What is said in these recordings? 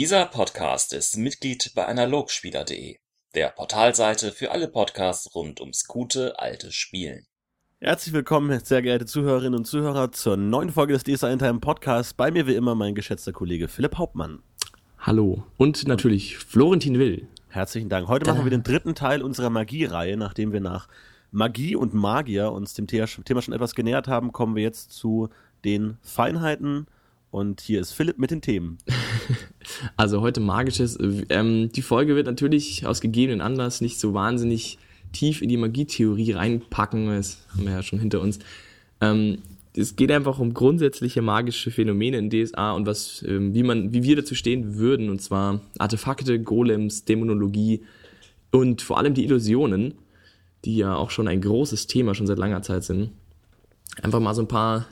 Dieser Podcast ist Mitglied bei Analogspieler.de, der Portalseite für alle Podcasts rund ums gute alte Spielen. Herzlich willkommen, sehr geehrte Zuhörerinnen und Zuhörer, zur neuen Folge des DSA Time Podcasts. Bei mir wie immer mein geschätzter Kollege Philipp Hauptmann. Hallo. Und natürlich Florentin Will. Herzlichen Dank. Heute da. machen wir den dritten Teil unserer Magie-Reihe. Nachdem wir nach Magie und Magier uns dem Thema schon etwas genähert haben, kommen wir jetzt zu den Feinheiten und hier ist Philipp mit den Themen. Also heute magisches. Ähm, die Folge wird natürlich aus gegebenen Anlass nicht so wahnsinnig tief in die Magietheorie reinpacken, das haben wir ja schon hinter uns. Ähm, es geht einfach um grundsätzliche magische Phänomene in DSA und was, ähm, wie man, wie wir dazu stehen würden, und zwar Artefakte, Golems, Dämonologie und vor allem die Illusionen, die ja auch schon ein großes Thema schon seit langer Zeit sind. Einfach mal so ein paar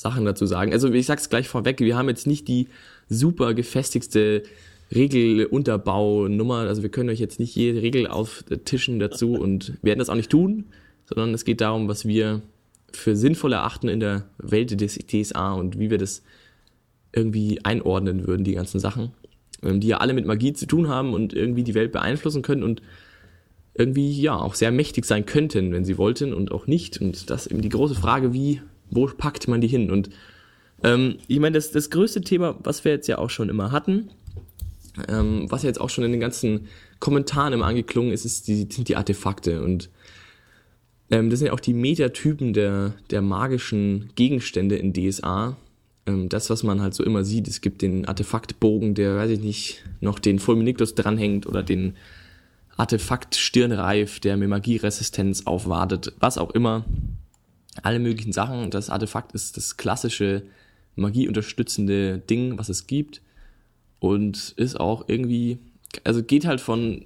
Sachen dazu sagen. Also ich sag's gleich vorweg, wir haben jetzt nicht die super gefestigste Regelunterbaunummer. Also wir können euch jetzt nicht jede Regel auftischen dazu und werden das auch nicht tun, sondern es geht darum, was wir für sinnvoll erachten in der Welt des TSA und wie wir das irgendwie einordnen würden, die ganzen Sachen, ähm, die ja alle mit Magie zu tun haben und irgendwie die Welt beeinflussen können und irgendwie ja auch sehr mächtig sein könnten, wenn sie wollten und auch nicht. Und das ist eben die große Frage, wie wo packt man die hin? Und ähm, ich meine, das, das größte Thema, was wir jetzt ja auch schon immer hatten, ähm, was ja jetzt auch schon in den ganzen Kommentaren immer angeklungen ist, ist die, sind die Artefakte. Und ähm, das sind ja auch die Metatypen der, der magischen Gegenstände in DSA. Ähm, das, was man halt so immer sieht, es gibt den Artefaktbogen, der, weiß ich nicht, noch den Fulminictus dranhängt oder den Artefakt Stirnreif, der mir Magieresistenz aufwartet, was auch immer alle möglichen Sachen. Das Artefakt ist das klassische magieunterstützende Ding, was es gibt. Und ist auch irgendwie, also geht halt von,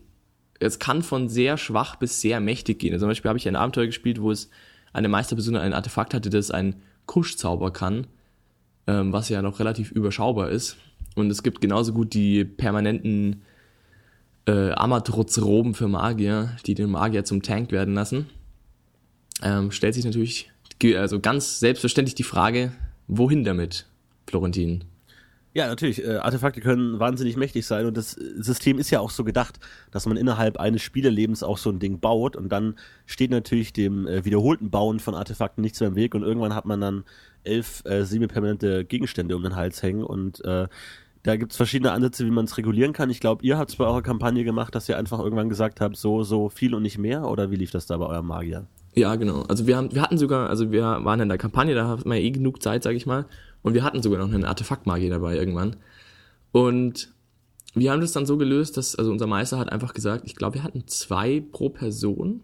es kann von sehr schwach bis sehr mächtig gehen. Also zum Beispiel habe ich ein Abenteuer gespielt, wo es eine Meisterperson ein Artefakt hatte, das ein Kuschzauber kann, ähm, was ja noch relativ überschaubar ist. Und es gibt genauso gut die permanenten äh, Amatrutz-Roben für Magier, die den Magier zum Tank werden lassen. Ähm, stellt sich natürlich also ganz selbstverständlich die Frage, wohin damit, Florentin? Ja, natürlich. Äh, Artefakte können wahnsinnig mächtig sein und das System ist ja auch so gedacht, dass man innerhalb eines Spielerlebens auch so ein Ding baut und dann steht natürlich dem äh, wiederholten Bauen von Artefakten nichts mehr im Weg und irgendwann hat man dann elf äh, semi-permanente Gegenstände um den Hals hängen und äh, da gibt's verschiedene Ansätze, wie man es regulieren kann. Ich glaube, ihr habt es bei eurer Kampagne gemacht, dass ihr einfach irgendwann gesagt habt, so, so viel und nicht mehr oder wie lief das da bei eurem Magier? Ja, genau. Also wir haben, wir hatten sogar, also wir waren in der Kampagne, da hat man ja eh genug Zeit, sag ich mal. Und wir hatten sogar noch einen Artefaktmagier dabei irgendwann. Und wir haben das dann so gelöst, dass, also unser Meister hat einfach gesagt, ich glaube, wir hatten zwei pro Person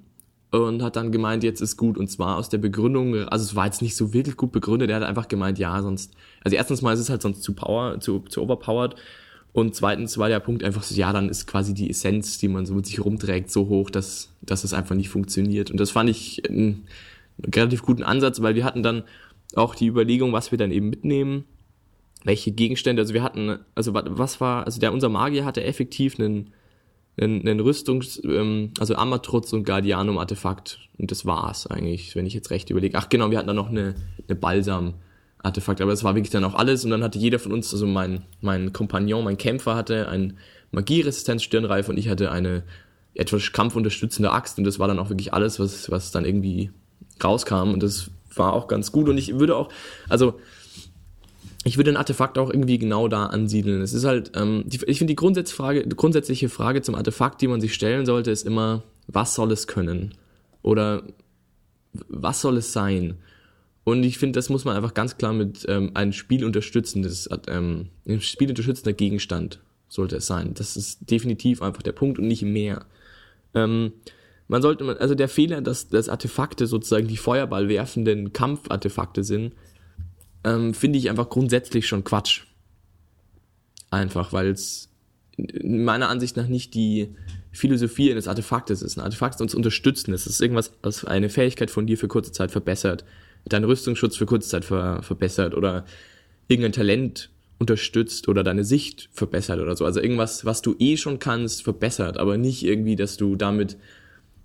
und hat dann gemeint, jetzt ist gut. Und zwar aus der Begründung, also es war jetzt nicht so wirklich gut begründet, er hat einfach gemeint, ja, sonst, also erstens mal ist es halt sonst zu power, zu, zu overpowered und zweitens war der Punkt einfach so, ja, dann ist quasi die Essenz, die man so mit sich rumträgt, so hoch, dass, dass es einfach nicht funktioniert. Und das fand ich einen, einen relativ guten Ansatz, weil wir hatten dann auch die Überlegung, was wir dann eben mitnehmen, welche Gegenstände, also wir hatten, also was war, also der, unser Magier hatte effektiv einen, einen, einen Rüstungs, ähm, also Amatrutz und Guardianum-Artefakt. Und das war's eigentlich, wenn ich jetzt recht überlege. Ach genau, wir hatten dann noch eine, eine Balsam- Artefakt. Aber das war wirklich dann auch alles. Und dann hatte jeder von uns, also mein, mein Kompagnon, mein Kämpfer hatte ein Magieresistenz Stirnreif und ich hatte eine etwas kampfunterstützende Axt. Und das war dann auch wirklich alles, was, was dann irgendwie rauskam. Und das war auch ganz gut. Und ich würde auch, also ich würde ein Artefakt auch irgendwie genau da ansiedeln. Es ist halt, ähm, die, ich finde die Grundsatzfrage, grundsätzliche Frage zum Artefakt, die man sich stellen sollte, ist immer, was soll es können? Oder was soll es sein? Und ich finde, das muss man einfach ganz klar mit ähm, einem spielunterstützendes, ähm, ein spielunterstützender Gegenstand sollte es sein. Das ist definitiv einfach der Punkt und nicht mehr. Ähm, man sollte, also der Fehler, dass, dass Artefakte sozusagen die Feuerball werfenden Kampfartefakte sind, ähm, finde ich einfach grundsätzlich schon Quatsch. Einfach, weil es meiner Ansicht nach nicht die Philosophie eines Artefaktes ist. Ein Artefakt ist uns unterstützen. Es ist irgendwas, was eine Fähigkeit von dir für kurze Zeit verbessert deinen Rüstungsschutz für kurze Zeit ver verbessert oder irgendein Talent unterstützt oder deine Sicht verbessert oder so. Also irgendwas, was du eh schon kannst, verbessert, aber nicht irgendwie, dass du damit.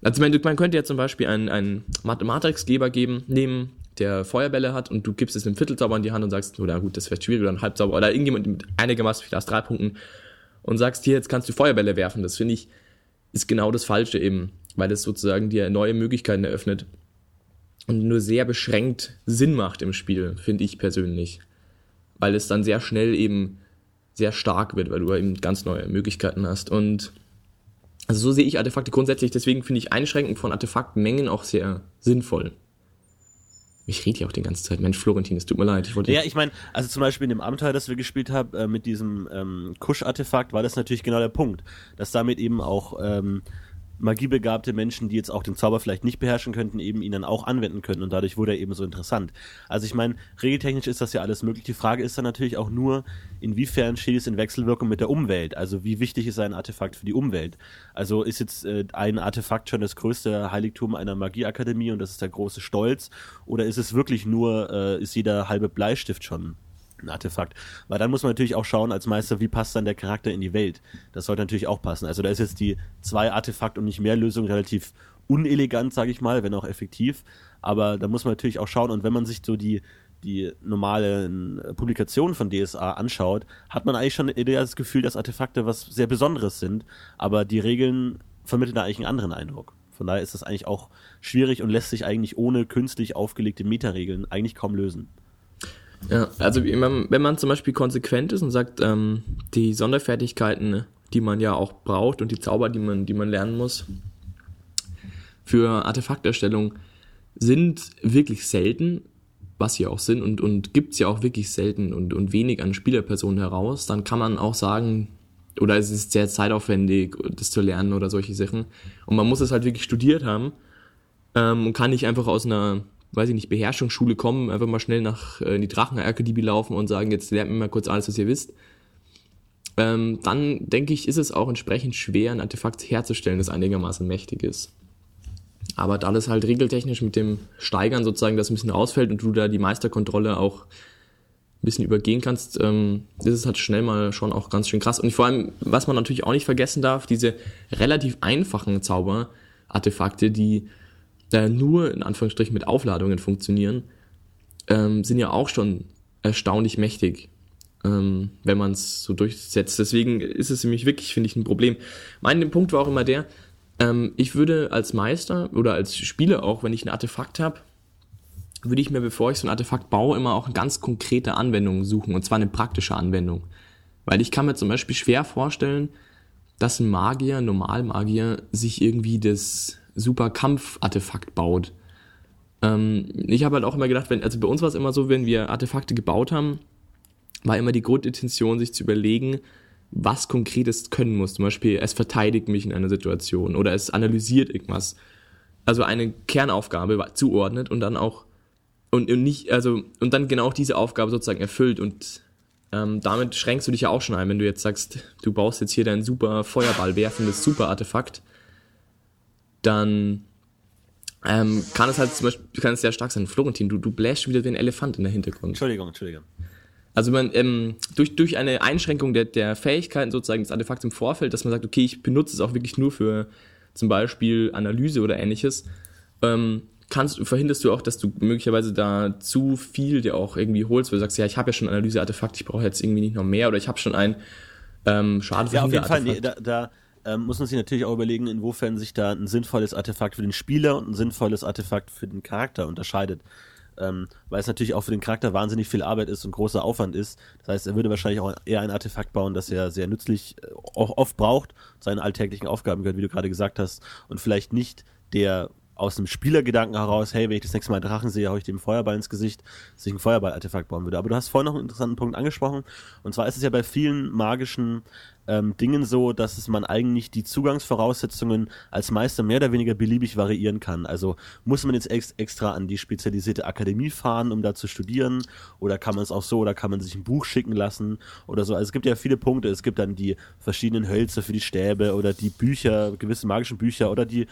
Also man, man könnte ja zum Beispiel einen, einen Mathematikgeber geben, nehmen, der Feuerbälle hat und du gibst es einem Viertelzauber in die Hand und sagst, oder gut, das wäre schwierig oder ein Halbzauber oder irgendjemand mit einigermaßen viel aus drei Punkten und sagst, hier, jetzt kannst du Feuerbälle werfen. Das finde ich, ist genau das Falsche eben, weil es sozusagen dir neue Möglichkeiten eröffnet und nur sehr beschränkt Sinn macht im Spiel, finde ich persönlich. Weil es dann sehr schnell eben sehr stark wird, weil du eben ganz neue Möglichkeiten hast. Und also so sehe ich Artefakte grundsätzlich, deswegen finde ich Einschränken von Artefaktmengen auch sehr sinnvoll. Ich rede ja auch die ganze Zeit. Mensch, Florentin, es tut mir leid. Ich wollte ja, ich meine, also zum Beispiel in dem Abenteuer, das wir gespielt haben, äh, mit diesem ähm, Kusch-Artefakt, war das natürlich genau der Punkt. Dass damit eben auch ähm, magiebegabte Menschen, die jetzt auch den Zauber vielleicht nicht beherrschen könnten, eben ihn dann auch anwenden können und dadurch wurde er eben so interessant. Also ich meine, regeltechnisch ist das ja alles möglich. Die Frage ist dann natürlich auch nur, inwiefern steht es in Wechselwirkung mit der Umwelt? Also wie wichtig ist ein Artefakt für die Umwelt? Also ist jetzt äh, ein Artefakt schon das größte Heiligtum einer Magieakademie und das ist der große Stolz? Oder ist es wirklich nur, äh, ist jeder halbe Bleistift schon ein Artefakt. Weil dann muss man natürlich auch schauen als Meister, wie passt dann der Charakter in die Welt. Das sollte natürlich auch passen. Also da ist jetzt die zwei Artefakt und nicht mehr Lösung relativ unelegant, sage ich mal, wenn auch effektiv. Aber da muss man natürlich auch schauen. Und wenn man sich so die die normalen Publikationen von DSA anschaut, hat man eigentlich schon eher das Gefühl, dass Artefakte was sehr Besonderes sind. Aber die Regeln vermitteln da eigentlich einen anderen Eindruck. Von daher ist das eigentlich auch schwierig und lässt sich eigentlich ohne künstlich aufgelegte Metaregeln eigentlich kaum lösen. Ja, also wenn man, zum Beispiel konsequent ist und sagt, ähm, die Sonderfertigkeiten, die man ja auch braucht und die Zauber, die man, die man lernen muss für Artefakterstellung, sind wirklich selten, was sie auch sind, und, und gibt's ja auch wirklich selten und, und wenig an Spielerpersonen heraus, dann kann man auch sagen, oder es ist sehr zeitaufwendig, das zu lernen oder solche Sachen. Und man muss es halt wirklich studiert haben ähm, und kann nicht einfach aus einer weiß ich nicht, Beherrschungsschule kommen, einfach mal schnell nach äh, in die Drachen-Akademie laufen und sagen, jetzt lernt mir mal kurz alles, was ihr wisst. Ähm, dann denke ich, ist es auch entsprechend schwer, ein Artefakt herzustellen, das einigermaßen mächtig ist. Aber da das halt regeltechnisch mit dem Steigern sozusagen das ein bisschen ausfällt und du da die Meisterkontrolle auch ein bisschen übergehen kannst, ähm, ist es halt schnell mal schon auch ganz schön krass. Und vor allem, was man natürlich auch nicht vergessen darf, diese relativ einfachen Zauber-Artefakte, die äh, nur in Anführungsstrichen mit Aufladungen funktionieren, ähm, sind ja auch schon erstaunlich mächtig, ähm, wenn man es so durchsetzt. Deswegen ist es nämlich wirklich, finde ich, ein Problem. Mein Punkt war auch immer der, ähm, ich würde als Meister oder als Spieler auch, wenn ich ein Artefakt habe, würde ich mir, bevor ich so ein Artefakt baue, immer auch eine ganz konkrete Anwendung suchen, und zwar eine praktische Anwendung. Weil ich kann mir zum Beispiel schwer vorstellen, dass ein Magier, ein Normalmagier, sich irgendwie das super Kampfartefakt baut. Ähm, ich habe halt auch immer gedacht, wenn, also bei uns war es immer so, wenn wir Artefakte gebaut haben, war immer die Grundintention, sich zu überlegen, was konkret es können muss. Zum Beispiel, es verteidigt mich in einer Situation oder es analysiert irgendwas. Also eine Kernaufgabe zuordnet und dann auch und, und nicht, also und dann genau diese Aufgabe sozusagen erfüllt und ähm, damit schränkst du dich ja auch schon ein, wenn du jetzt sagst, du baust jetzt hier dein super Feuerball werfendes Super-Artefakt dann ähm, kann es halt zum Beispiel, kann es sehr stark sein. Florentin, du, du bläst wieder den Elefant in der Hintergrund. Entschuldigung, Entschuldigung. Also man, ähm, durch, durch eine Einschränkung der, der Fähigkeiten sozusagen des Artefakts im Vorfeld, dass man sagt, okay, ich benutze es auch wirklich nur für zum Beispiel Analyse oder ähnliches, ähm, kannst, verhinderst du auch, dass du möglicherweise da zu viel dir auch irgendwie holst, weil du sagst, ja, ich habe ja schon Analyse-Artefakt, ich brauche jetzt irgendwie nicht noch mehr oder ich habe schon ein ähm, Schaden Ja, auf jeden Fall, nee, da, da ähm, muss man sich natürlich auch überlegen, inwiefern sich da ein sinnvolles Artefakt für den Spieler und ein sinnvolles Artefakt für den Charakter unterscheidet. Ähm, weil es natürlich auch für den Charakter wahnsinnig viel Arbeit ist und großer Aufwand ist. Das heißt, er würde wahrscheinlich auch eher ein Artefakt bauen, das er sehr nützlich äh, auch oft braucht, seinen alltäglichen Aufgaben gehört, wie du gerade gesagt hast, und vielleicht nicht der aus einem Spielergedanken heraus, hey, wenn ich das nächste Mal einen Drachen sehe, hau ich dem Feuerball ins Gesicht, dass ich ein Feuerball-Artefakt bauen würde. Aber du hast vorhin noch einen interessanten Punkt angesprochen. Und zwar ist es ja bei vielen magischen ähm, Dingen so, dass es man eigentlich die Zugangsvoraussetzungen als Meister mehr oder weniger beliebig variieren kann. Also muss man jetzt ex extra an die spezialisierte Akademie fahren, um da zu studieren, oder kann man es auch so, oder kann man sich ein Buch schicken lassen oder so. Also es gibt ja viele Punkte. Es gibt dann die verschiedenen Hölzer für die Stäbe oder die Bücher, gewisse magischen Bücher oder die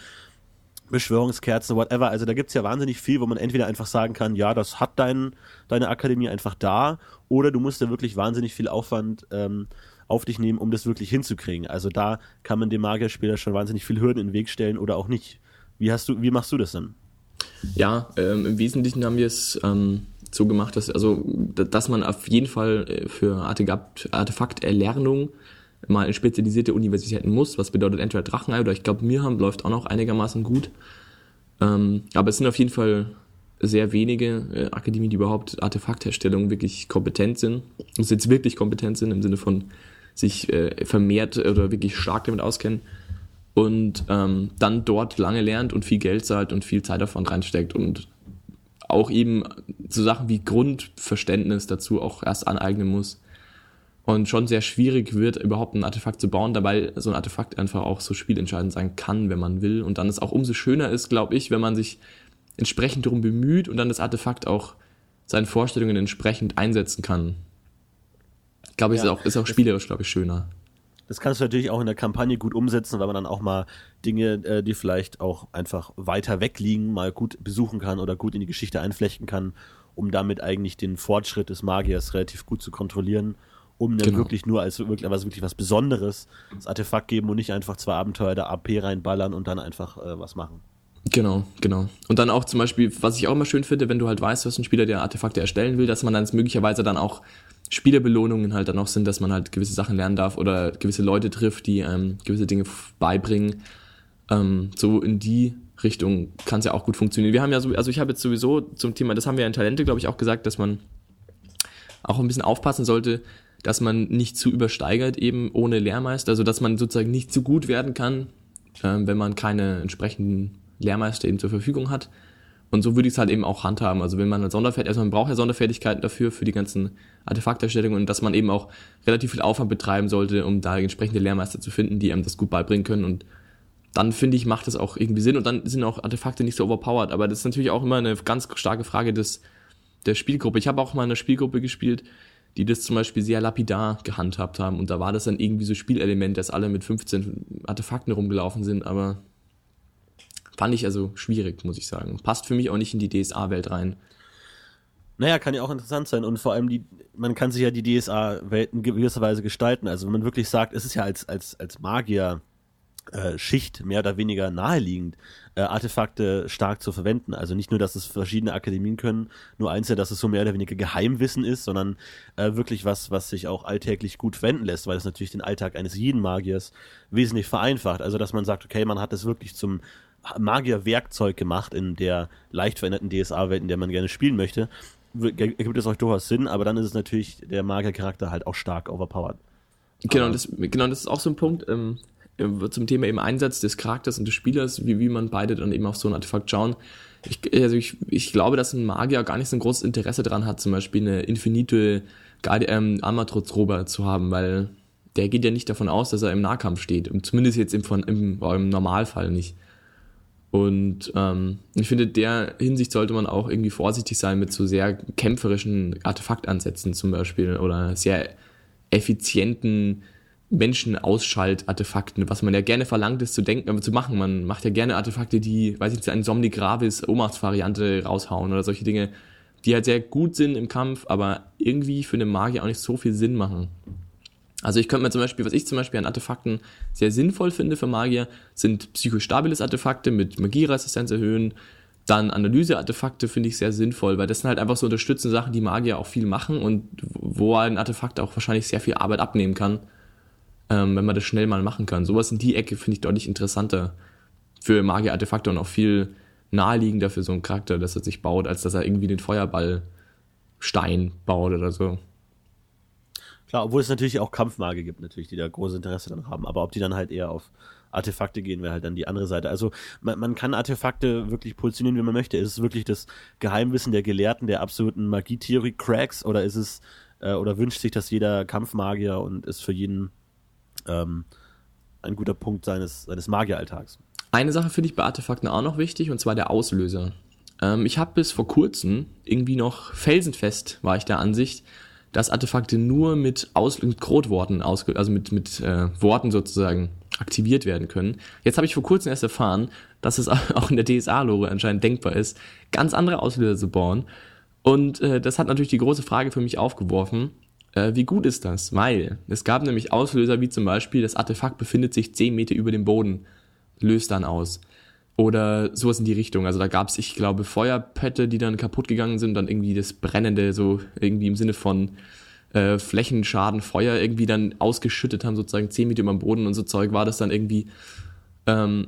Beschwörungskerzen, whatever. Also da gibt's ja wahnsinnig viel, wo man entweder einfach sagen kann, ja, das hat dein, deine Akademie einfach da, oder du musst da wirklich wahnsinnig viel Aufwand ähm, auf dich nehmen, um das wirklich hinzukriegen. Also da kann man dem Magierspieler schon wahnsinnig viel Hürden in den Weg stellen oder auch nicht. Wie hast du, wie machst du das dann? Ja, ähm, im Wesentlichen haben wir es ähm, so gemacht, dass also dass man auf jeden Fall äh, für Artefakt Artefakterlernung mal in spezialisierte Universitäten muss, was bedeutet entweder Drachenei oder ich glaube Mirham läuft auch noch einigermaßen gut. Ähm, aber es sind auf jeden Fall sehr wenige äh, Akademien, die überhaupt Artefaktherstellung wirklich kompetent sind. Also jetzt wirklich kompetent sind im Sinne von sich äh, vermehrt oder wirklich stark damit auskennen und ähm, dann dort lange lernt und viel Geld zahlt und viel Zeit davon reinsteckt und auch eben so Sachen wie Grundverständnis dazu auch erst aneignen muss. Und schon sehr schwierig wird, überhaupt ein Artefakt zu bauen, dabei so ein Artefakt einfach auch so spielentscheidend sein kann, wenn man will. Und dann es auch umso schöner ist, glaube ich, wenn man sich entsprechend darum bemüht und dann das Artefakt auch seinen Vorstellungen entsprechend einsetzen kann. Ich glaube, ja, ist auch, ist auch spielerisch, glaube ich, schöner. Das kannst du natürlich auch in der Kampagne gut umsetzen, weil man dann auch mal Dinge, äh, die vielleicht auch einfach weiter weg liegen, mal gut besuchen kann oder gut in die Geschichte einflechten kann, um damit eigentlich den Fortschritt des Magiers relativ gut zu kontrollieren, um dann genau. wirklich nur als wirklich, was, wirklich was Besonderes das Artefakt geben und nicht einfach zwei Abenteuer der AP reinballern und dann einfach äh, was machen. Genau, genau. Und dann auch zum Beispiel, was ich auch immer schön finde, wenn du halt weißt, du hast einen Spieler, der Artefakte erstellen will, dass man dann möglicherweise dann auch Spielerbelohnungen halt dann auch sind, dass man halt gewisse Sachen lernen darf oder gewisse Leute trifft, die ähm, gewisse Dinge beibringen. Ähm, so in die Richtung kann es ja auch gut funktionieren. Wir haben ja so, also ich habe jetzt sowieso zum Thema, das haben wir in Talente, glaube ich, auch gesagt, dass man auch ein bisschen aufpassen sollte, dass man nicht zu übersteigert eben ohne Lehrmeister, also dass man sozusagen nicht zu gut werden kann, ähm, wenn man keine entsprechenden Lehrmeister eben zur Verfügung hat. Und so würde ich es halt eben auch handhaben. Also wenn man ein Sonderfertigkeit, also man braucht ja Sonderfertigkeiten dafür, für die ganzen Artefakterstellungen und dass man eben auch relativ viel Aufwand betreiben sollte, um da entsprechende Lehrmeister zu finden, die einem das gut beibringen können. Und dann finde ich, macht das auch irgendwie Sinn und dann sind auch Artefakte nicht so overpowered. Aber das ist natürlich auch immer eine ganz starke Frage des, der Spielgruppe. Ich habe auch mal eine Spielgruppe gespielt, die das zum Beispiel sehr lapidar gehandhabt haben und da war das dann irgendwie so Spielelement, dass alle mit 15 Artefakten rumgelaufen sind, aber Fand ich also schwierig, muss ich sagen. Passt für mich auch nicht in die DSA-Welt rein. Naja, kann ja auch interessant sein und vor allem die, man kann sich ja die DSA-Welt in gewisser Weise gestalten. Also wenn man wirklich sagt, es ist ja als, als, als Magier Schicht mehr oder weniger naheliegend, äh, Artefakte stark zu verwenden. Also nicht nur, dass es verschiedene Akademien können, nur eins ja, dass es so mehr oder weniger Geheimwissen ist, sondern äh, wirklich was, was sich auch alltäglich gut verwenden lässt, weil es natürlich den Alltag eines jeden Magiers wesentlich vereinfacht. Also dass man sagt, okay, man hat es wirklich zum Magier-Werkzeug gemacht in der leicht veränderten DSA-Welt, in der man gerne spielen möchte, ergibt es euch durchaus Sinn, aber dann ist es natürlich der Magier-Charakter halt auch stark overpowered. Genau, das, genau, das ist auch so ein Punkt ähm, äh, zum Thema eben Einsatz des Charakters und des Spielers, wie, wie man beide dann eben auf so ein Artefakt schauen. Ich, also ich, ich glaube, dass ein Magier gar nicht so ein großes Interesse daran hat, zum Beispiel eine infinite ähm, Armatrotz-Robe zu haben, weil der geht ja nicht davon aus, dass er im Nahkampf steht. Zumindest jetzt im, im, im Normalfall nicht. Und ähm, ich finde, der Hinsicht sollte man auch irgendwie vorsichtig sein mit so sehr kämpferischen Artefaktansätzen zum Beispiel oder sehr effizienten Menschenausschaltartefakten, was man ja gerne verlangt ist zu denken, aber zu machen. Man macht ja gerne Artefakte, die, weiß ich nicht, eine Somni Gravis Ohnmachtsvariante raushauen oder solche Dinge, die halt sehr gut sind im Kampf, aber irgendwie für eine Magie auch nicht so viel Sinn machen. Also ich könnte mir zum Beispiel, was ich zum Beispiel an Artefakten sehr sinnvoll finde für Magier, sind psychostabiles Artefakte mit Magieresistenz erhöhen. Dann Analyseartefakte finde ich sehr sinnvoll, weil das sind halt einfach so unterstützende Sachen, die Magier auch viel machen und wo ein Artefakt auch wahrscheinlich sehr viel Arbeit abnehmen kann, ähm, wenn man das schnell mal machen kann. Sowas in die Ecke finde ich deutlich interessanter für Magier-Artefakte und auch viel naheliegender für so einen Charakter, dass er sich baut, als dass er irgendwie den Feuerballstein baut oder so. Klar, obwohl es natürlich auch Kampfmagier gibt, natürlich, die da großes Interesse dran haben. Aber ob die dann halt eher auf Artefakte gehen, wäre halt dann die andere Seite. Also man, man kann Artefakte wirklich positionieren, wie man möchte. Ist es wirklich das Geheimwissen der Gelehrten, der absoluten Magietheorie-Cracks oder ist es, äh, oder wünscht sich das jeder Kampfmagier und ist für jeden ähm, ein guter Punkt seines, seines Magieralltags? Eine Sache finde ich bei Artefakten auch noch wichtig, und zwar der Auslöser. Ähm, ich habe bis vor kurzem irgendwie noch felsenfest, war ich der Ansicht, dass Artefakte nur mit, Aus mit Codeworden, ausge also mit, mit äh, Worten sozusagen aktiviert werden können. Jetzt habe ich vor kurzem erst erfahren, dass es auch in der DSA-Lore anscheinend denkbar ist, ganz andere Auslöser zu bauen. Und äh, das hat natürlich die große Frage für mich aufgeworfen, äh, wie gut ist das? Weil es gab nämlich Auslöser wie zum Beispiel, das Artefakt befindet sich 10 Meter über dem Boden, löst dann aus. Oder sowas in die Richtung. Also da gab es, ich glaube, Feuerpötte, die dann kaputt gegangen sind, dann irgendwie das Brennende, so irgendwie im Sinne von äh, Flächenschaden, Feuer irgendwie dann ausgeschüttet haben, sozusagen 10 Meter über dem Boden und so Zeug war das dann irgendwie. Ähm,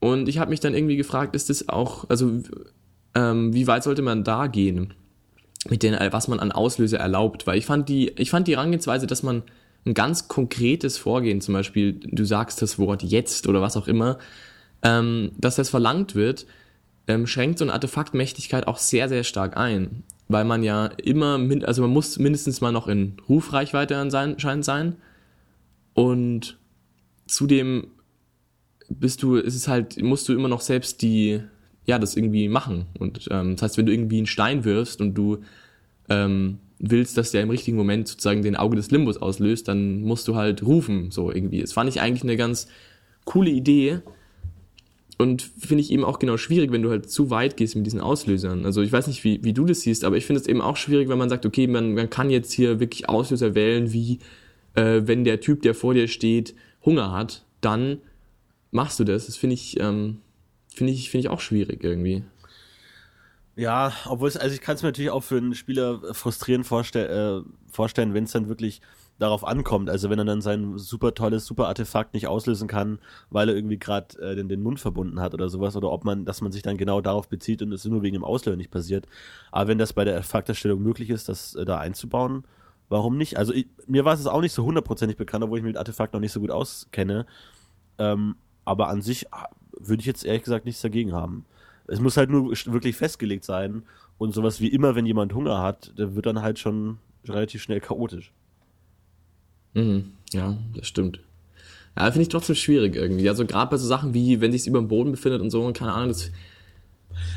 und ich habe mich dann irgendwie gefragt, ist das auch, also ähm, wie weit sollte man da gehen? Mit den, was man an Auslöser erlaubt, weil ich fand die, ich fand die Herangehensweise, dass man ein ganz konkretes Vorgehen, zum Beispiel, du sagst das Wort jetzt oder was auch immer, ähm, dass das verlangt wird, ähm, schränkt so eine Artefaktmächtigkeit auch sehr, sehr stark ein. Weil man ja immer, also man muss mindestens mal noch in Rufreichweite anscheinend sein. Und zudem bist du, ist es halt, musst du immer noch selbst die, ja, das irgendwie machen. Und ähm, das heißt, wenn du irgendwie einen Stein wirfst und du ähm, willst, dass der im richtigen Moment sozusagen den Auge des Limbus auslöst, dann musst du halt rufen, so irgendwie. Das fand ich eigentlich eine ganz coole Idee, und finde ich eben auch genau schwierig, wenn du halt zu weit gehst mit diesen Auslösern. Also ich weiß nicht, wie, wie du das siehst, aber ich finde es eben auch schwierig, wenn man sagt, okay, man, man kann jetzt hier wirklich Auslöser wählen, wie äh, wenn der Typ, der vor dir steht, Hunger hat, dann machst du das. Das finde ich, ähm, finde ich, finde ich auch schwierig irgendwie. Ja, obwohl es, also ich kann es mir natürlich auch für einen Spieler frustrierend vorstell, äh, vorstellen, wenn es dann wirklich darauf ankommt. Also wenn er dann sein super tolles super Artefakt nicht auslösen kann, weil er irgendwie gerade äh, den, den Mund verbunden hat oder sowas, oder ob man, dass man sich dann genau darauf bezieht und es nur wegen dem Auslösen nicht passiert. Aber wenn das bei der Artefakterstellung möglich ist, das äh, da einzubauen, warum nicht? Also ich, mir war es auch nicht so hundertprozentig bekannt, obwohl ich mich mit Artefakt noch nicht so gut auskenne. Ähm, aber an sich ah, würde ich jetzt ehrlich gesagt nichts dagegen haben. Es muss halt nur wirklich festgelegt sein und sowas wie immer, wenn jemand Hunger hat, der wird dann halt schon relativ schnell chaotisch. Mhm. Ja, das stimmt. Ja, finde ich trotzdem schwierig irgendwie. Also gerade bei so Sachen wie, wenn sich über dem Boden befindet und so, und keine Ahnung, das.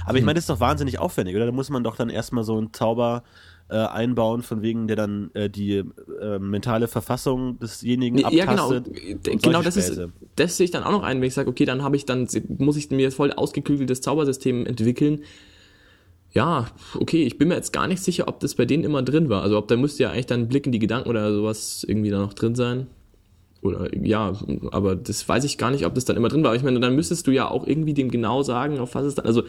Aber ich meine, das ist doch wahnsinnig aufwendig, oder? Da muss man doch dann erstmal so einen Zauber äh, einbauen, von wegen, der dann äh, die äh, mentale Verfassung desjenigen abtastet. Ja, genau. Genau, das ist, das sehe ich dann auch noch ein, wenn ich sage, okay, dann habe ich dann, muss ich mir voll ausgeklügeltes Zaubersystem entwickeln, ja, okay, ich bin mir jetzt gar nicht sicher, ob das bei denen immer drin war. Also ob da müsste ja eigentlich dann ein Blick in die Gedanken oder sowas irgendwie da noch drin sein. Oder ja, aber das weiß ich gar nicht, ob das dann immer drin war. Aber ich meine, dann müsstest du ja auch irgendwie dem genau sagen, auf was es dann. Also,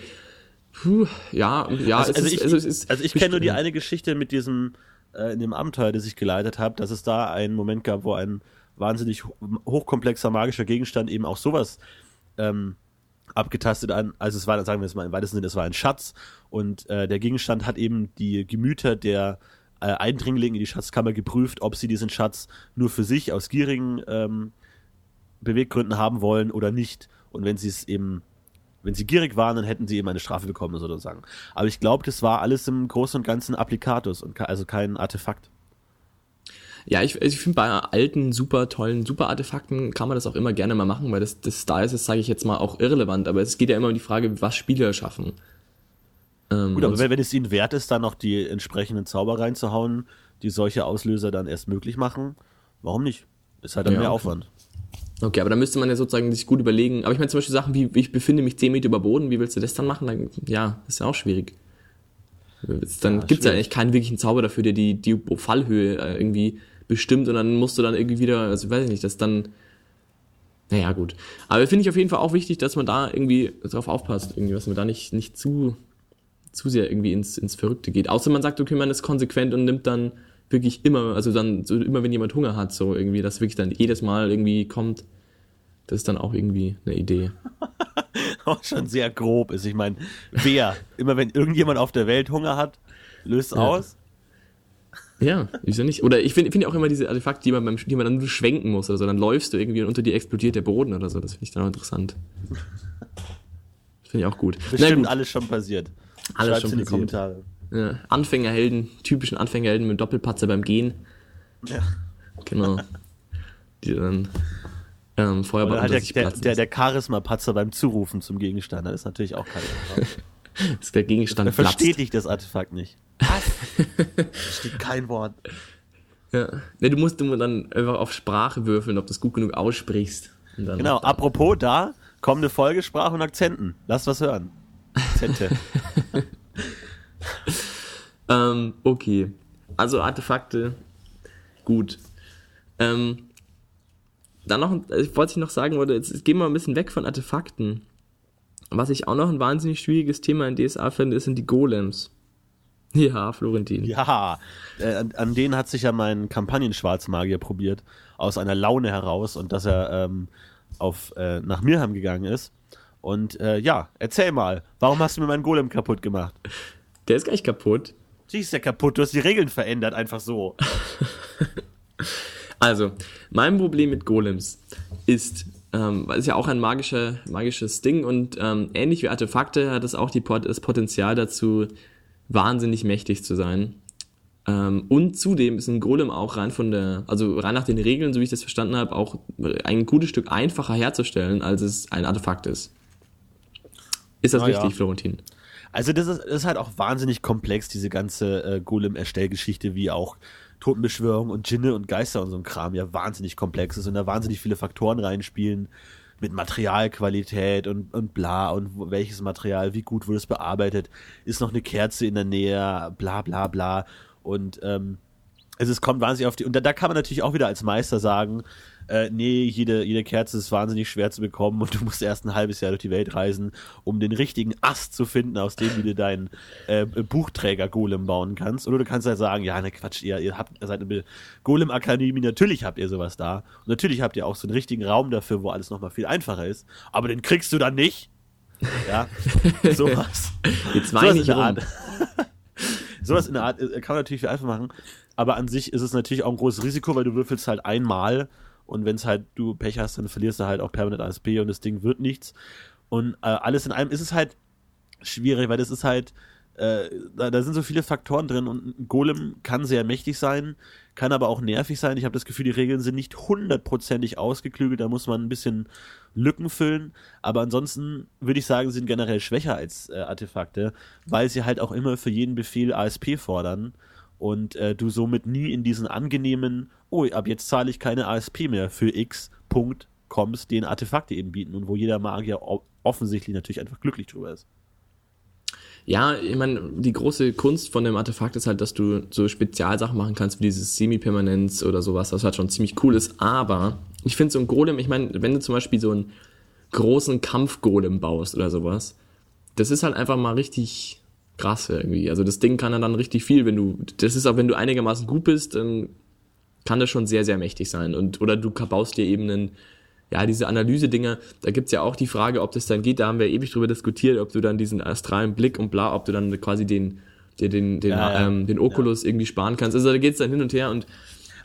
puh, ja, ja, also, also, ist, ich, also, ist, also ich kenne nur die eine Geschichte mit diesem, äh, in dem Abenteuer, das ich geleitet habe, dass es da einen Moment gab, wo ein wahnsinnig hochkomplexer magischer Gegenstand eben auch sowas ähm, abgetastet an, also es war, sagen wir es mal im weitesten Sinne, es war ein Schatz und äh, der Gegenstand hat eben die Gemüter der äh, Eindringlinge in die Schatzkammer geprüft, ob sie diesen Schatz nur für sich aus gierigen ähm, Beweggründen haben wollen oder nicht. Und wenn sie es eben, wenn sie gierig waren, dann hätten sie eben eine Strafe bekommen, sozusagen. Aber ich glaube, das war alles im Großen und Ganzen Applikatus und also kein Artefakt. Ja, ich, ich finde bei alten, super tollen, super Artefakten kann man das auch immer gerne mal machen, weil das, das da ist es, sage ich jetzt mal, auch irrelevant. Aber es geht ja immer um die Frage, was Spieler schaffen. Ähm, Gut, aber wenn, wenn es ihnen wert ist, dann noch die entsprechenden Zauber reinzuhauen, die solche Auslöser dann erst möglich machen, warum nicht? Ist halt dann ja, mehr okay. Aufwand. Okay, aber da müsste man ja sozusagen sich gut überlegen. Aber ich meine zum Beispiel Sachen wie, ich befinde mich 10 Meter über Boden, wie willst du das dann machen? Dann, ja, ist ja auch schwierig. Dann ja, gibt es ja eigentlich keinen wirklichen Zauber dafür, der die, die Fallhöhe äh, irgendwie bestimmt und dann musst du dann irgendwie wieder, also weiß ich nicht, das dann, naja, gut. Aber finde ich auf jeden Fall auch wichtig, dass man da irgendwie drauf aufpasst, irgendwie, dass man da nicht, nicht zu, zu sehr irgendwie ins, ins Verrückte geht. Außer man sagt, okay, man ist konsequent und nimmt dann wirklich immer, also dann, so immer wenn jemand Hunger hat, so irgendwie, dass wirklich dann jedes Mal irgendwie kommt, das ist dann auch irgendwie eine Idee. auch schon sehr grob ist. Ich meine, wer, immer wenn irgendjemand auf der Welt Hunger hat, löst ja. aus. Ja, wieso nicht? Oder ich finde find auch immer diese Artefakte, die man, beim, die man dann nur schwenken muss oder so. Dann läufst du irgendwie und unter dir explodiert der Boden oder so. Das finde ich dann auch interessant. Finde ich auch gut. Bestimmt alles schon passiert. Alles Schreibt's schon in die passiert. Kommentare. Ja, Anfängerhelden, typischen Anfängerhelden mit Doppelpatzer beim Gehen. Ja. Genau. Die dann ähm, Feuerball Oder halt der, der, der, der Charisma-Patzer beim Zurufen zum Gegenstand. Das ist natürlich auch kein Das ist der Gegenstand das Versteht das Artefakt nicht. Was? steht kein Wort. Ja. Ne, du musst immer dann einfach auf Sprache würfeln, ob du es gut genug aussprichst. genau, apropos da, kommende Folge Sprache und Akzenten. Lass was hören. Akzente. ähm, okay. Also Artefakte, gut. Ähm, dann noch, ich wollte ich noch sagen, wollte, jetzt gehen wir ein bisschen weg von Artefakten. Was ich auch noch ein wahnsinnig schwieriges Thema in DSA finde, sind die Golems. Ja, Florentin. Ja, äh, an, an den hat sich ja mein Kampagnen-Schwarzmagier probiert, aus einer Laune heraus und dass er ähm, auf, äh, nach Mirham gegangen ist. Und äh, ja, erzähl mal, warum hast du mir meinen Golem kaputt gemacht? Der ist gar nicht kaputt. Sie ist ja kaputt, du hast die Regeln verändert, einfach so. Also, mein Problem mit Golems ist, ähm, weil es ja auch ein magischer, magisches Ding und ähm, ähnlich wie Artefakte hat es auch die, das Potenzial dazu, wahnsinnig mächtig zu sein. Ähm, und zudem ist ein Golem auch rein von der, also rein nach den Regeln, so wie ich das verstanden habe, auch ein gutes Stück einfacher herzustellen, als es ein Artefakt ist. Ist das Ah, richtig, ja. Florentin? Also das ist, das ist halt auch wahnsinnig komplex, diese ganze äh, Golem-Erstellgeschichte, wie auch Totenbeschwörung und Djinne und Geister und so ein Kram ja wahnsinnig komplex ist und da wahnsinnig viele Faktoren reinspielen mit Materialqualität und, und bla und welches Material, wie gut wurde es bearbeitet, ist noch eine Kerze in der Nähe, bla bla bla. Und ähm, also es kommt wahnsinnig auf die, und da, da kann man natürlich auch wieder als Meister sagen, äh, nee, jede, jede Kerze ist wahnsinnig schwer zu bekommen und du musst erst ein halbes Jahr durch die Welt reisen, um den richtigen Ast zu finden, aus dem du dir deinen äh, Buchträger-Golem bauen kannst. Oder du kannst halt sagen, ja, ne Quatsch, ihr, ihr habt ihr seid eine Golem-Akademie, natürlich habt ihr sowas da. Und natürlich habt ihr auch so einen richtigen Raum dafür, wo alles nochmal viel einfacher ist. Aber den kriegst du dann nicht. Ja, sowas. Jetzt weine in ich rum. Art. Sowas in der Art äh, kann man natürlich viel einfach machen, aber an sich ist es natürlich auch ein großes Risiko, weil du würfelst halt einmal und wenn es halt du Pech hast, dann verlierst du halt auch permanent ASP und das Ding wird nichts. Und äh, alles in allem ist es halt schwierig, weil das ist halt, äh, da, da sind so viele Faktoren drin und ein Golem kann sehr mächtig sein, kann aber auch nervig sein. Ich habe das Gefühl, die Regeln sind nicht hundertprozentig ausgeklügelt, da muss man ein bisschen Lücken füllen, aber ansonsten würde ich sagen, sind generell schwächer als äh, Artefakte, weil sie halt auch immer für jeden Befehl ASP fordern und äh, du somit nie in diesen angenehmen, oh, ab jetzt zahle ich keine ASP mehr für X Punkt kommst, den Artefakte eben bieten und wo jeder Magier offensichtlich natürlich einfach glücklich drüber ist. Ja, ich meine, die große Kunst von dem Artefakt ist halt, dass du so Spezialsachen machen kannst, wie dieses Semi-Permanenz oder sowas, was halt schon ziemlich cool ist. Aber ich finde so ein Golem, ich meine, wenn du zum Beispiel so einen großen Kampfgolem baust oder sowas, das ist halt einfach mal richtig krass irgendwie. Also das Ding kann dann richtig viel, wenn du, das ist auch, wenn du einigermaßen gut bist, dann kann das schon sehr, sehr mächtig sein. Und, oder du baust dir eben einen, ja, diese Analyse-Dinger, da gibt's ja auch die Frage, ob das dann geht, da haben wir ewig drüber diskutiert, ob du dann diesen astralen Blick und bla, ob du dann quasi den, dir den, den, Ja, ja. ähm, den Oculus irgendwie sparen kannst. Also da geht's dann hin und her und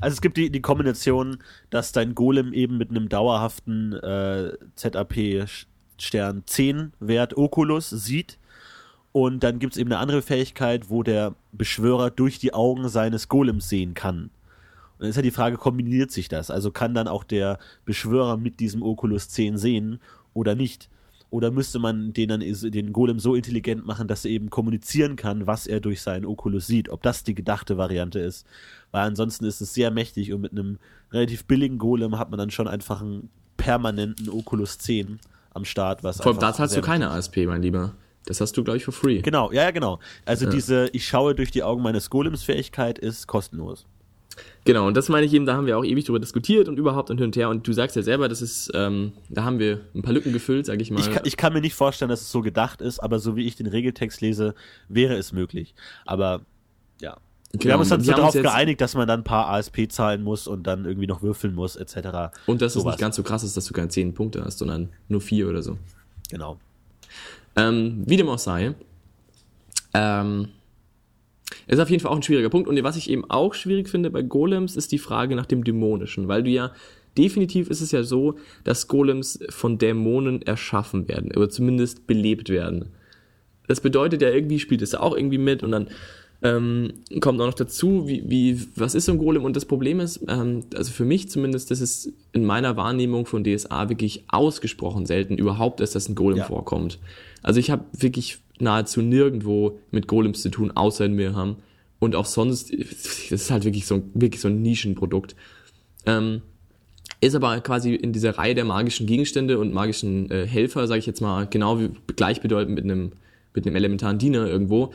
Also es gibt die, die Kombination, dass dein Golem eben mit einem dauerhaften äh, ZAP-Stern 10 Wert Oculus sieht. Und dann gibt es eben eine andere Fähigkeit, wo der Beschwörer durch die Augen seines Golems sehen kann. Und dann ist ja die Frage, kombiniert sich das? Also kann dann auch der Beschwörer mit diesem Oculus 10 sehen oder nicht? Oder müsste man den dann den Golem so intelligent machen, dass er eben kommunizieren kann, was er durch seinen Oculus sieht? Ob das die gedachte Variante ist? Weil ansonsten ist es sehr mächtig und mit einem relativ billigen Golem hat man dann schon einfach einen permanenten Oculus 10 am Start, was vor allem da zahlst du keine ASP, mein Lieber. Das hast du, glaube ich, for free. Genau, ja, ja, genau. Also diese Ich schaue durch die Augen meines Golems Fähigkeit ist kostenlos. Genau, und das meine ich eben, da haben wir auch ewig drüber diskutiert und überhaupt und hin und her. Und du sagst ja selber, das ist, ähm, da haben wir ein paar Lücken gefüllt, sag ich mal. Ich kann, ich kann mir nicht vorstellen, dass es so gedacht ist, aber so wie ich den Regeltext lese, wäre es möglich. Aber ja. wir Genau, haben uns dann wir so darauf geeinigt, dass man dann ein paar ASP zahlen muss und dann irgendwie noch würfeln muss, etc. und dass es Sowas. nicht ganz so krass ist, dass du keine 10 Punkte hast, sondern nur 4 oder so. Genau. Ähm, wie dem auch sei, ähm, ist auf jeden Fall auch ein schwieriger Punkt. Und was ich eben auch schwierig finde bei Golems, ist die Frage nach dem Dämonischen, weil du ja, definitiv ist es ja so, dass Golems von Dämonen erschaffen werden, oder zumindest belebt werden. Das bedeutet ja, irgendwie spielt es auch irgendwie mit und dann ähm, kommt auch noch dazu, wie, wie, was ist so ein Golem? Und das Problem ist, ähm, also für mich zumindest, das ist in meiner Wahrnehmung von DSA wirklich ausgesprochen selten überhaupt, dass das ein Golem Ja. vorkommt. Also ich habe wirklich nahezu nirgendwo mit Golems zu tun, außer in Mirham. Und auch sonst, das ist halt wirklich so, wirklich so ein Nischenprodukt. Ähm, ist aber quasi in dieser Reihe der magischen Gegenstände und magischen äh, Helfer, sage ich jetzt mal, genau wie gleichbedeutend mit einem mit einem elementaren Diener irgendwo.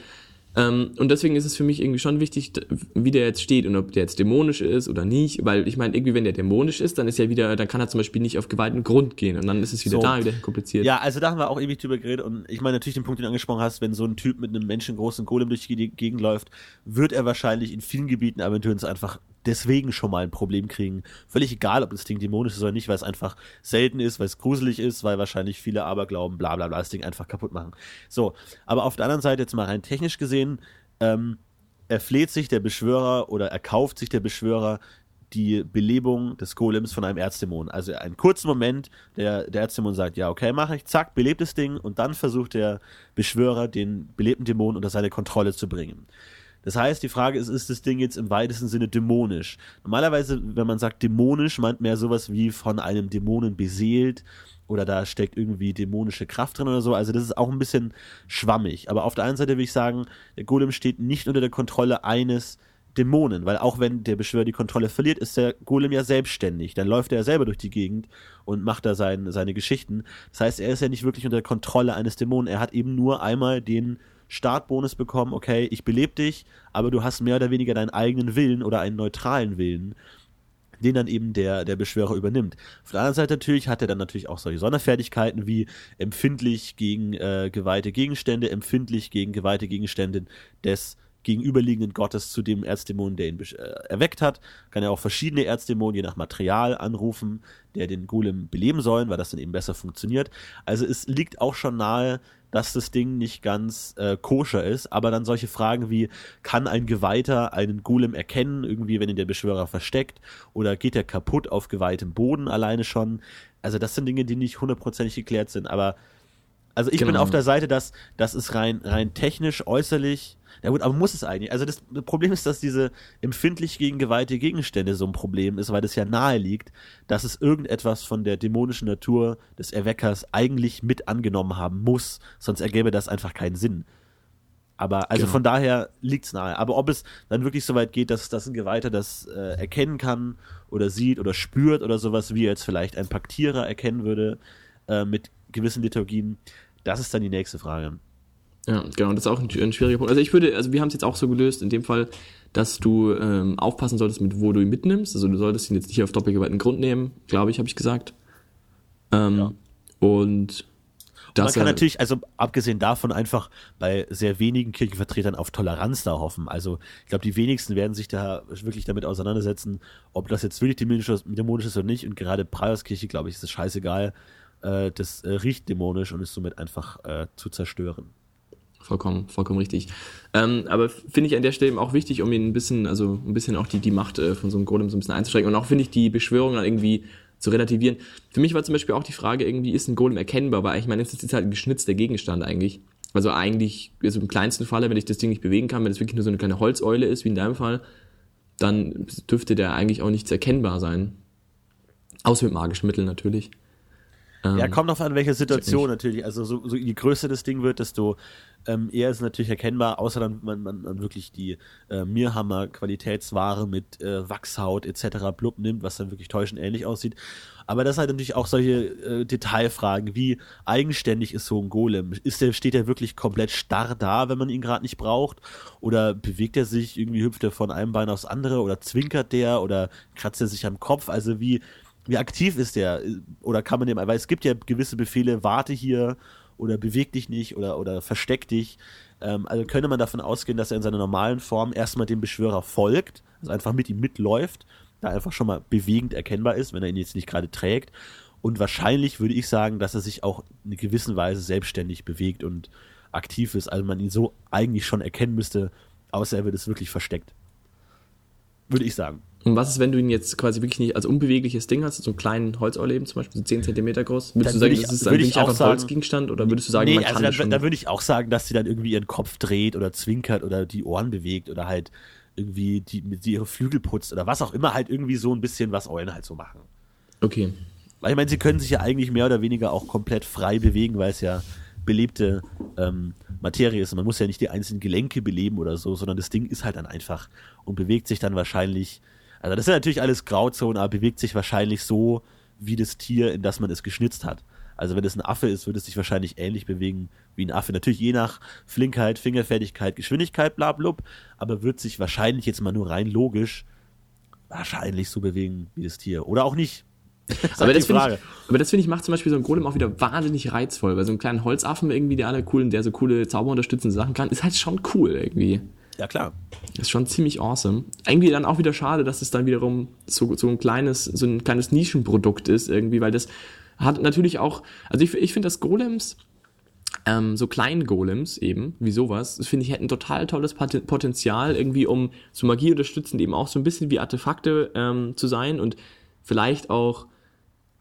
Ähm, und deswegen ist es für mich irgendwie schon wichtig, wie der jetzt steht und ob der jetzt dämonisch ist oder nicht, weil ich meine, irgendwie, wenn der dämonisch ist, dann ist ja wieder, dann kann er zum Beispiel nicht auf geweihten Grund gehen und dann ist es wieder So. da wieder kompliziert. Ja, also da haben wir auch ewig drüber geredet und ich meine natürlich den Punkt, den du angesprochen hast, wenn so ein Typ mit einem menschengroßen Golem durch die Gegend läuft, wird er wahrscheinlich in vielen Gebieten Aventurens einfach deswegen schon mal ein Problem kriegen. Völlig egal, ob das Ding dämonisch ist oder nicht, weil es einfach selten ist, weil es gruselig ist, weil wahrscheinlich viele Aberglauben, bla bla bla, das Ding einfach kaputt machen. So, aber auf der anderen Seite jetzt mal rein technisch gesehen, ähm, erfleht sich der Beschwörer oder erkauft sich der Beschwörer die Belebung des Golems von einem Erzdämon. Also einen kurzen Moment, der, der Erzdämon sagt, ja, okay, mache ich, zack, belebt das Ding und dann versucht der Beschwörer, den belebten Dämon unter seine Kontrolle zu bringen. Das heißt, die Frage ist, ist das Ding jetzt im weitesten Sinne dämonisch? Normalerweise, wenn man sagt dämonisch, meint man ja sowas wie von einem Dämonen beseelt oder da steckt irgendwie dämonische Kraft drin oder so. Also das ist auch ein bisschen schwammig. Aber auf der einen Seite will ich sagen, der Golem steht nicht unter der Kontrolle eines Dämonen, weil auch wenn der Beschwörer die Kontrolle verliert, ist der Golem ja selbstständig. Dann läuft er ja selber durch die Gegend und macht da sein, seine Geschichten. Das heißt, er ist ja nicht wirklich unter der Kontrolle eines Dämonen. Er hat eben nur einmal den Startbonus bekommen, okay, ich belebe dich, aber du hast mehr oder weniger deinen eigenen Willen oder einen neutralen Willen, den dann eben der, der Beschwörer übernimmt. Auf der anderen Seite natürlich hat er dann natürlich auch solche Sonderfertigkeiten wie empfindlich gegen äh, geweihte Gegenstände, empfindlich gegen geweihte Gegenstände des gegenüberliegenden Gottes zu dem Erzdämon, der ihn äh, erweckt hat. Kann er auch verschiedene Erzdämonen je nach Material anrufen, der den Golem beleben sollen, weil das dann eben besser funktioniert. Also es liegt auch schon nahe, dass das Ding nicht ganz äh, koscher ist, aber dann solche Fragen wie, kann ein Geweihter einen Golem erkennen, irgendwie, wenn ihn der Beschwörer versteckt, oder geht er kaputt auf geweihtem Boden alleine schon? Also das sind Dinge, die nicht hundertprozentig geklärt sind, aber also ich bin Genau. auf der Seite, dass das ist rein, rein technisch, äußerlich, ja gut, aber muss es eigentlich. Also das Problem ist, dass diese empfindlich gegen geweihte Gegenstände so ein Problem ist, weil das ja nahe liegt, dass es irgendetwas von der dämonischen Natur des Erweckers eigentlich mit angenommen haben muss, sonst ergäbe das einfach keinen Sinn. Aber also Genau. von daher liegt's nahe. Aber ob es dann wirklich so weit geht, dass, dass ein Geweihter das äh, erkennen kann oder sieht oder spürt oder sowas, wie jetzt vielleicht ein Paktierer erkennen würde äh, mit gewissen Liturgien, das ist dann die nächste Frage. Ja, genau, das ist auch ein, ein schwieriger Punkt. Also ich würde, also wir haben es jetzt auch so gelöst, in dem Fall, dass du ähm, aufpassen solltest, mit wo du ihn mitnimmst. Also du solltest ihn jetzt nicht auf doppelgeweihten Grund nehmen, glaube ich, habe ich gesagt. Ähm, Ja. Und Man das kann natürlich, also abgesehen davon, einfach bei sehr wenigen Kirchenvertretern auf Toleranz da hoffen. Also ich glaube, die wenigsten werden sich da wirklich damit auseinandersetzen, ob das jetzt wirklich dämonisch ist, oder nicht. Und gerade Priorskirche, glaube ich, ist es scheißegal. Äh, das äh, riecht dämonisch und ist somit einfach äh, zu zerstören. Vollkommen, vollkommen richtig. Ähm, aber finde ich an der Stelle eben auch wichtig, um ihn ein bisschen, also ein bisschen auch die, die Macht äh, von so einem Golem so ein bisschen einzuschränken und auch finde ich die Beschwörung dann irgendwie zu relativieren. Für mich war zum Beispiel auch die Frage, irgendwie ist ein Golem erkennbar, weil ich meine, es ist halt ein geschnitzter Gegenstand eigentlich. Also eigentlich, also im kleinsten Falle, wenn ich das Ding nicht bewegen kann, wenn es wirklich nur so eine kleine Holzeule ist, wie in deinem Fall, dann dürfte der eigentlich auch nichts erkennbar sein. Außer mit magischen Mitteln natürlich. Ja, Ähm, kommt auf an, welche Situation natürlich. Also so, so je größer das Ding wird, desto ähm, eher ist es natürlich erkennbar, außer dann man, man, man wirklich die äh, Mirhammer Qualitätsware mit äh, Wachshaut etc. blub nimmt, was dann wirklich täuschend ähnlich aussieht. Aber das halt natürlich auch solche äh, Detailfragen, wie eigenständig ist so ein Golem? Ist der, steht der wirklich komplett starr da, wenn man ihn gerade nicht braucht? Oder bewegt er sich, irgendwie hüpft er von einem Bein aufs andere oder zwinkert der oder kratzt er sich am Kopf? Also wie, wie aktiv ist der? Oder kann man dem, weil es gibt ja gewisse Befehle, warte hier oder beweg dich nicht oder, oder versteck dich. Ähm, also könnte man davon ausgehen, dass er in seiner normalen Form erstmal dem Beschwörer folgt, also einfach mit ihm mitläuft, da einfach schon mal bewegend erkennbar ist, wenn er ihn jetzt nicht gerade trägt. Und wahrscheinlich würde ich sagen, dass er sich auch in gewisser Weise selbstständig bewegt und aktiv ist. Also man ihn so eigentlich schon erkennen müsste, außer er wird es wirklich versteckt. Würde ich sagen. Und was ist, wenn du ihn jetzt quasi wirklich nicht als unbewegliches Ding hast, so einen kleinen Holzeuleben zum Beispiel, so 10 Cm groß? Würdest Dann du sagen, ich- das ist dann ich nicht auch einfach ein Holzgegenstand? Oder würdest du sagen, nee, man also kann dann, das schon... da würde ich auch sagen, dass sie dann irgendwie ihren Kopf dreht oder zwinkert oder die Ohren bewegt oder halt irgendwie die, die ihre Flügel putzt oder was auch immer, halt irgendwie so ein bisschen, was Eulen halt so machen. okay. Weil ich meine, sie können sich ja eigentlich mehr oder weniger auch komplett frei bewegen, weil es ja belebte ähm, Materie ist. Und man muss ja nicht die einzelnen Gelenke beleben oder so, sondern das Ding ist halt dann einfach und bewegt sich dann wahrscheinlich. Also das sind natürlich alles Grauzonen, aber bewegt sich wahrscheinlich so wie das Tier, in das man es geschnitzt hat. Also wenn es ein Affe ist, würde es sich wahrscheinlich ähnlich bewegen wie ein Affe. Natürlich je nach Flinkheit, Fingerfertigkeit, Geschwindigkeit, bla blub, aber wird sich wahrscheinlich jetzt mal nur rein logisch wahrscheinlich so bewegen wie das Tier. Oder auch nicht. Das aber, das ich, aber das finde ich macht zum Beispiel so ein Golem auch wieder wahnsinnig reizvoll, weil so einen kleinen Holzaffen irgendwie, der alle coolen, der so coole Zauberunterstützende Sachen kann, ist halt schon cool irgendwie. Ja, klar. Ist schon ziemlich awesome. Irgendwie dann auch wieder schade, dass es dann wiederum so, so ein kleines, so ein kleines Nischenprodukt ist irgendwie, weil das hat natürlich auch, also ich, ich finde, dass Golems, ähm, so kleinen Golems eben, wie sowas, das finde ich, hätten total tolles Potenzial irgendwie, um so Magie unterstützend eben auch so ein bisschen wie Artefakte ähm, zu sein und vielleicht auch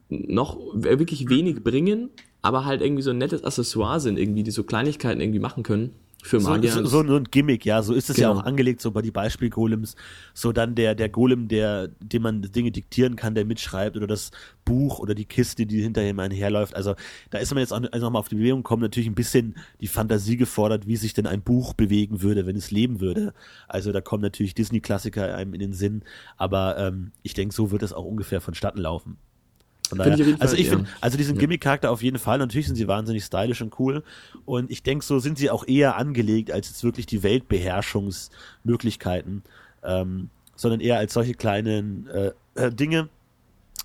noch wirklich wenig bringen, aber halt irgendwie so ein nettes Accessoire sind, irgendwie, die so Kleinigkeiten irgendwie machen können. Für Magier. So, so, so ein Gimmick, ja, so ist es genau. ja auch angelegt, so bei die Beispiel-Golems. So dann der, der Golem, der, dem man Dinge diktieren kann, der mitschreibt oder das Buch oder die Kiste, die hinter ihm einherläuft. Also da ist man jetzt auch also nochmal auf die Bewegung kommen, natürlich ein bisschen die Fantasie gefordert, wie sich denn ein Buch bewegen würde, wenn es leben würde. Also da kommen natürlich Disney-Klassiker einem in den Sinn, aber ähm, ich denke, so wird es auch ungefähr vonstatten laufen. Daher, ich also ich finde, also diesen ja. Gimmick-Charakter auf jeden Fall. Natürlich sind sie wahnsinnig stylisch und cool. Und ich denke, so sind sie auch eher angelegt als jetzt wirklich die Weltbeherrschungsmöglichkeiten, ähm, sondern eher als solche kleinen äh, äh, Dinge,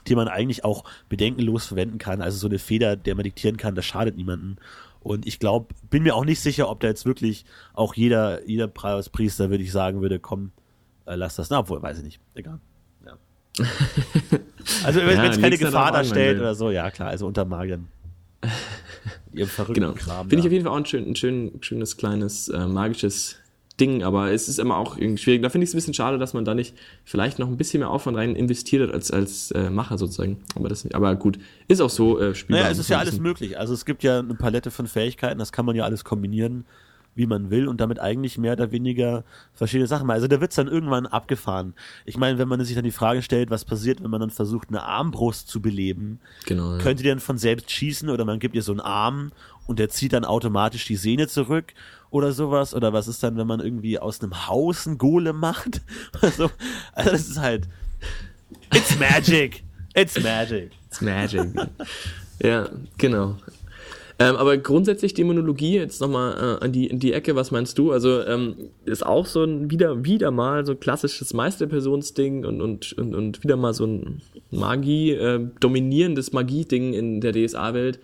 die man eigentlich auch bedenkenlos verwenden kann. Also so eine Feder, der man diktieren kann, das schadet niemanden. Und ich glaube, bin mir auch nicht sicher, ob da jetzt wirklich auch jeder, jeder Priester, würde ich sagen, würde, komm, äh, lass das. Na, obwohl, weiß ich nicht. Egal. Ja. Also wenn ja, es keine Gefahr darstellt oder so, ja klar, also unter Magiern. Ihrem verrückten genau. Kram. Finde ich auf jeden Fall auch ein, schön, ein schön, schönes, kleines, äh, magisches Ding, aber es ist immer auch irgendwie schwierig. Da finde ich es ein bisschen schade, dass man da nicht vielleicht noch ein bisschen mehr Aufwand rein investiert hat als, als äh, Macher sozusagen. Aber, das, aber gut, ist auch so äh, spielbar. Naja, es ist ja alles möglich. Also es gibt ja eine Palette von Fähigkeiten, das kann man ja alles kombinieren wie man will und damit eigentlich mehr oder weniger verschiedene Sachen machen. Also da wird's dann irgendwann abgefahren. Ich meine, wenn man sich dann die Frage stellt, was passiert, wenn man dann versucht, eine Armbrust zu beleben, genau, ja. könnte die dann von selbst schießen oder man gibt ihr so einen Arm und der zieht dann automatisch die Sehne zurück oder sowas? Oder was ist dann, wenn man irgendwie aus einem Haus ein Golem macht? also, also das ist halt It's magic. It's magic. It's magic. ja, genau. Ähm, aber grundsätzlich Dämonologie, jetzt nochmal äh, an die, in die Ecke, was meinst du? Also ähm, ist auch so ein wieder, wieder mal so ein klassisches Meisterpersonsding und, und, und, und wieder mal so ein Magie, äh, dominierendes Magie-Ding in der DSA-Welt.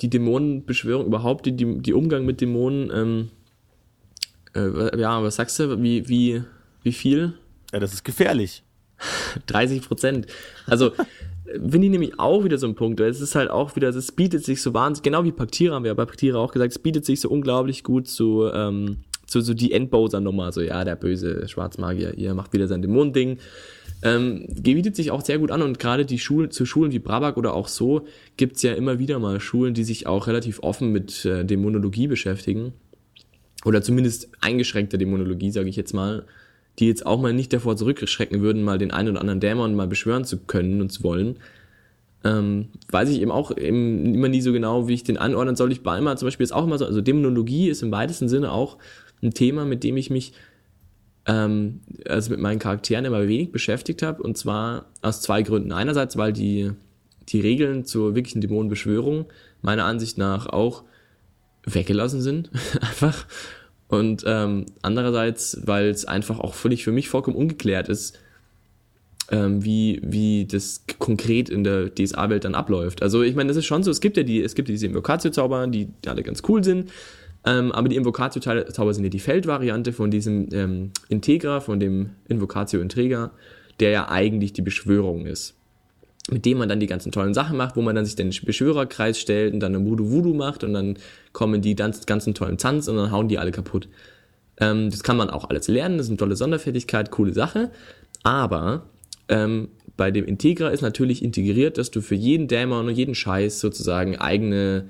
Die Dämonenbeschwörung, überhaupt die, die, die Umgang mit Dämonen, ähm, äh, ja, was sagst du, wie, wie, wie viel? Ja, das ist gefährlich. 30 Prozent. Also finde ich nämlich auch wieder so ein Punkt. Es ist halt auch wieder, es bietet sich so wahnsinnig, genau wie Paktierer haben wir bei Paktierer auch gesagt, es bietet sich so unglaublich gut zu, ähm, zu so die Endbowser-Nummer. So, ja, der böse Schwarzmagier, ihr macht wieder sein Dämonending. Ähm, bietet sich auch sehr gut an und gerade die Schulen, zu Schulen wie Brabak oder auch so gibt's ja immer wieder mal Schulen, die sich auch relativ offen mit äh, Dämonologie beschäftigen. Oder zumindest eingeschränkter Dämonologie, sage ich jetzt mal die jetzt auch mal nicht davor zurückschrecken würden, mal den einen oder anderen Dämon mal beschwören zu können und zu wollen. Ähm, weiß ich eben auch eben immer nie so genau, wie ich den anordnen soll. Ich Balma zum Beispiel ist auch immer so, also Dämonologie ist im weitesten Sinne auch ein Thema, mit dem ich mich ähm, also mit meinen Charakteren immer wenig beschäftigt habe und zwar aus zwei Gründen. Einerseits, weil die, die Regeln zur wirklichen Dämonenbeschwörung meiner Ansicht nach auch weggelassen sind, einfach. Und ähm, andererseits, weil es einfach auch völlig für mich vollkommen ungeklärt ist, ähm, wie, wie das konkret in der DSA-Welt dann abläuft. Also ich meine, das ist schon so, es gibt ja die, es gibt ja diese Invocatio-Zauber, die, die alle ganz cool sind. Ähm, aber die Invocatio-Zauber sind ja die Feldvariante von diesem ähm, Integra, von dem Invocatio Integra, der ja eigentlich die Beschwörung ist mit dem man dann die ganzen tollen Sachen macht, wo man dann sich den Beschwörerkreis stellt und dann eine Voodoo Voodoo macht und dann kommen die ganz, ganzen tollen Tanz und dann hauen die alle kaputt. Ähm, das kann man auch alles lernen, das ist eine tolle Sonderfertigkeit, coole Sache. Aber ähm, bei dem Integra ist natürlich integriert, dass du für jeden Dämon und jeden Scheiß sozusagen eigene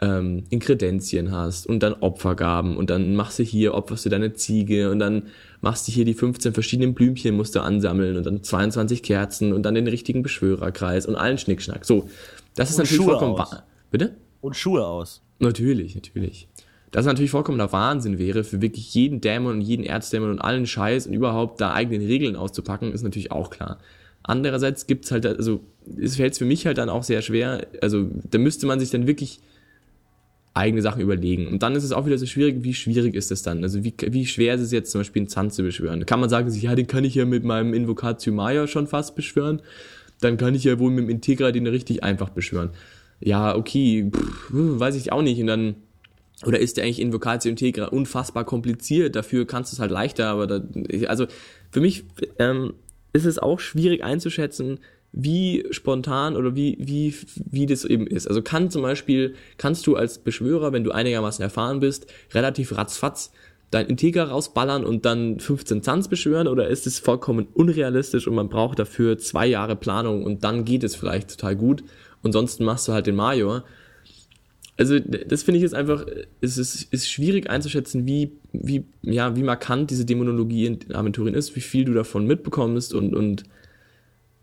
ähm, Inkredenzien hast und dann Opfergaben und dann machst du hier, opferst du deine Ziege und dann machst du hier die 15 verschiedenen Blümchen musst du ansammeln und dann 22 Kerzen und dann den richtigen Beschwörerkreis und allen Schnickschnack. So, das ist und natürlich Schuhe vollkommen wahr. Bitte? Und Schuhe aus. Natürlich, natürlich. Das ist natürlich vollkommener Wahnsinn wäre, für wirklich jeden Dämon und jeden Erzdämon und allen Scheiß und überhaupt da eigene Regeln auszupacken, ist natürlich auch klar. Andererseits gibt's halt, also es fällt für mich halt dann auch sehr schwer, also da müsste man sich dann wirklich eigene Sachen überlegen. Und dann ist es auch wieder so schwierig, wie schwierig ist das dann? Also wie, wie schwer ist es jetzt zum Beispiel einen Zahn zu beschwören? Da kann man sagen, ja, den kann ich ja mit meinem Invocatio Maya schon fast beschwören. Dann kann ich ja wohl mit dem Integra den richtig einfach beschwören. Ja, okay, pff, weiß ich auch nicht. Und dann, oder ist der eigentlich Invocatio Integra unfassbar kompliziert? Dafür kannst du es halt leichter, aber da, also für mich ähm, ist es auch schwierig einzuschätzen, wie spontan oder wie, wie, wie das eben ist. Also kann zum Beispiel, kannst du als Beschwörer, wenn du einigermaßen erfahren bist, relativ ratzfatz dein Integer rausballern und dann 15 Zanz beschwören oder ist es vollkommen unrealistisch und man braucht dafür zwei Jahre Planung und dann geht es vielleicht total gut und sonst machst du halt den Major. Also das finde ich jetzt einfach, es ist, ist schwierig einzuschätzen, wie, wie, ja, wie markant diese Dämonologie in Aventurien ist, wie viel du davon mitbekommst und, und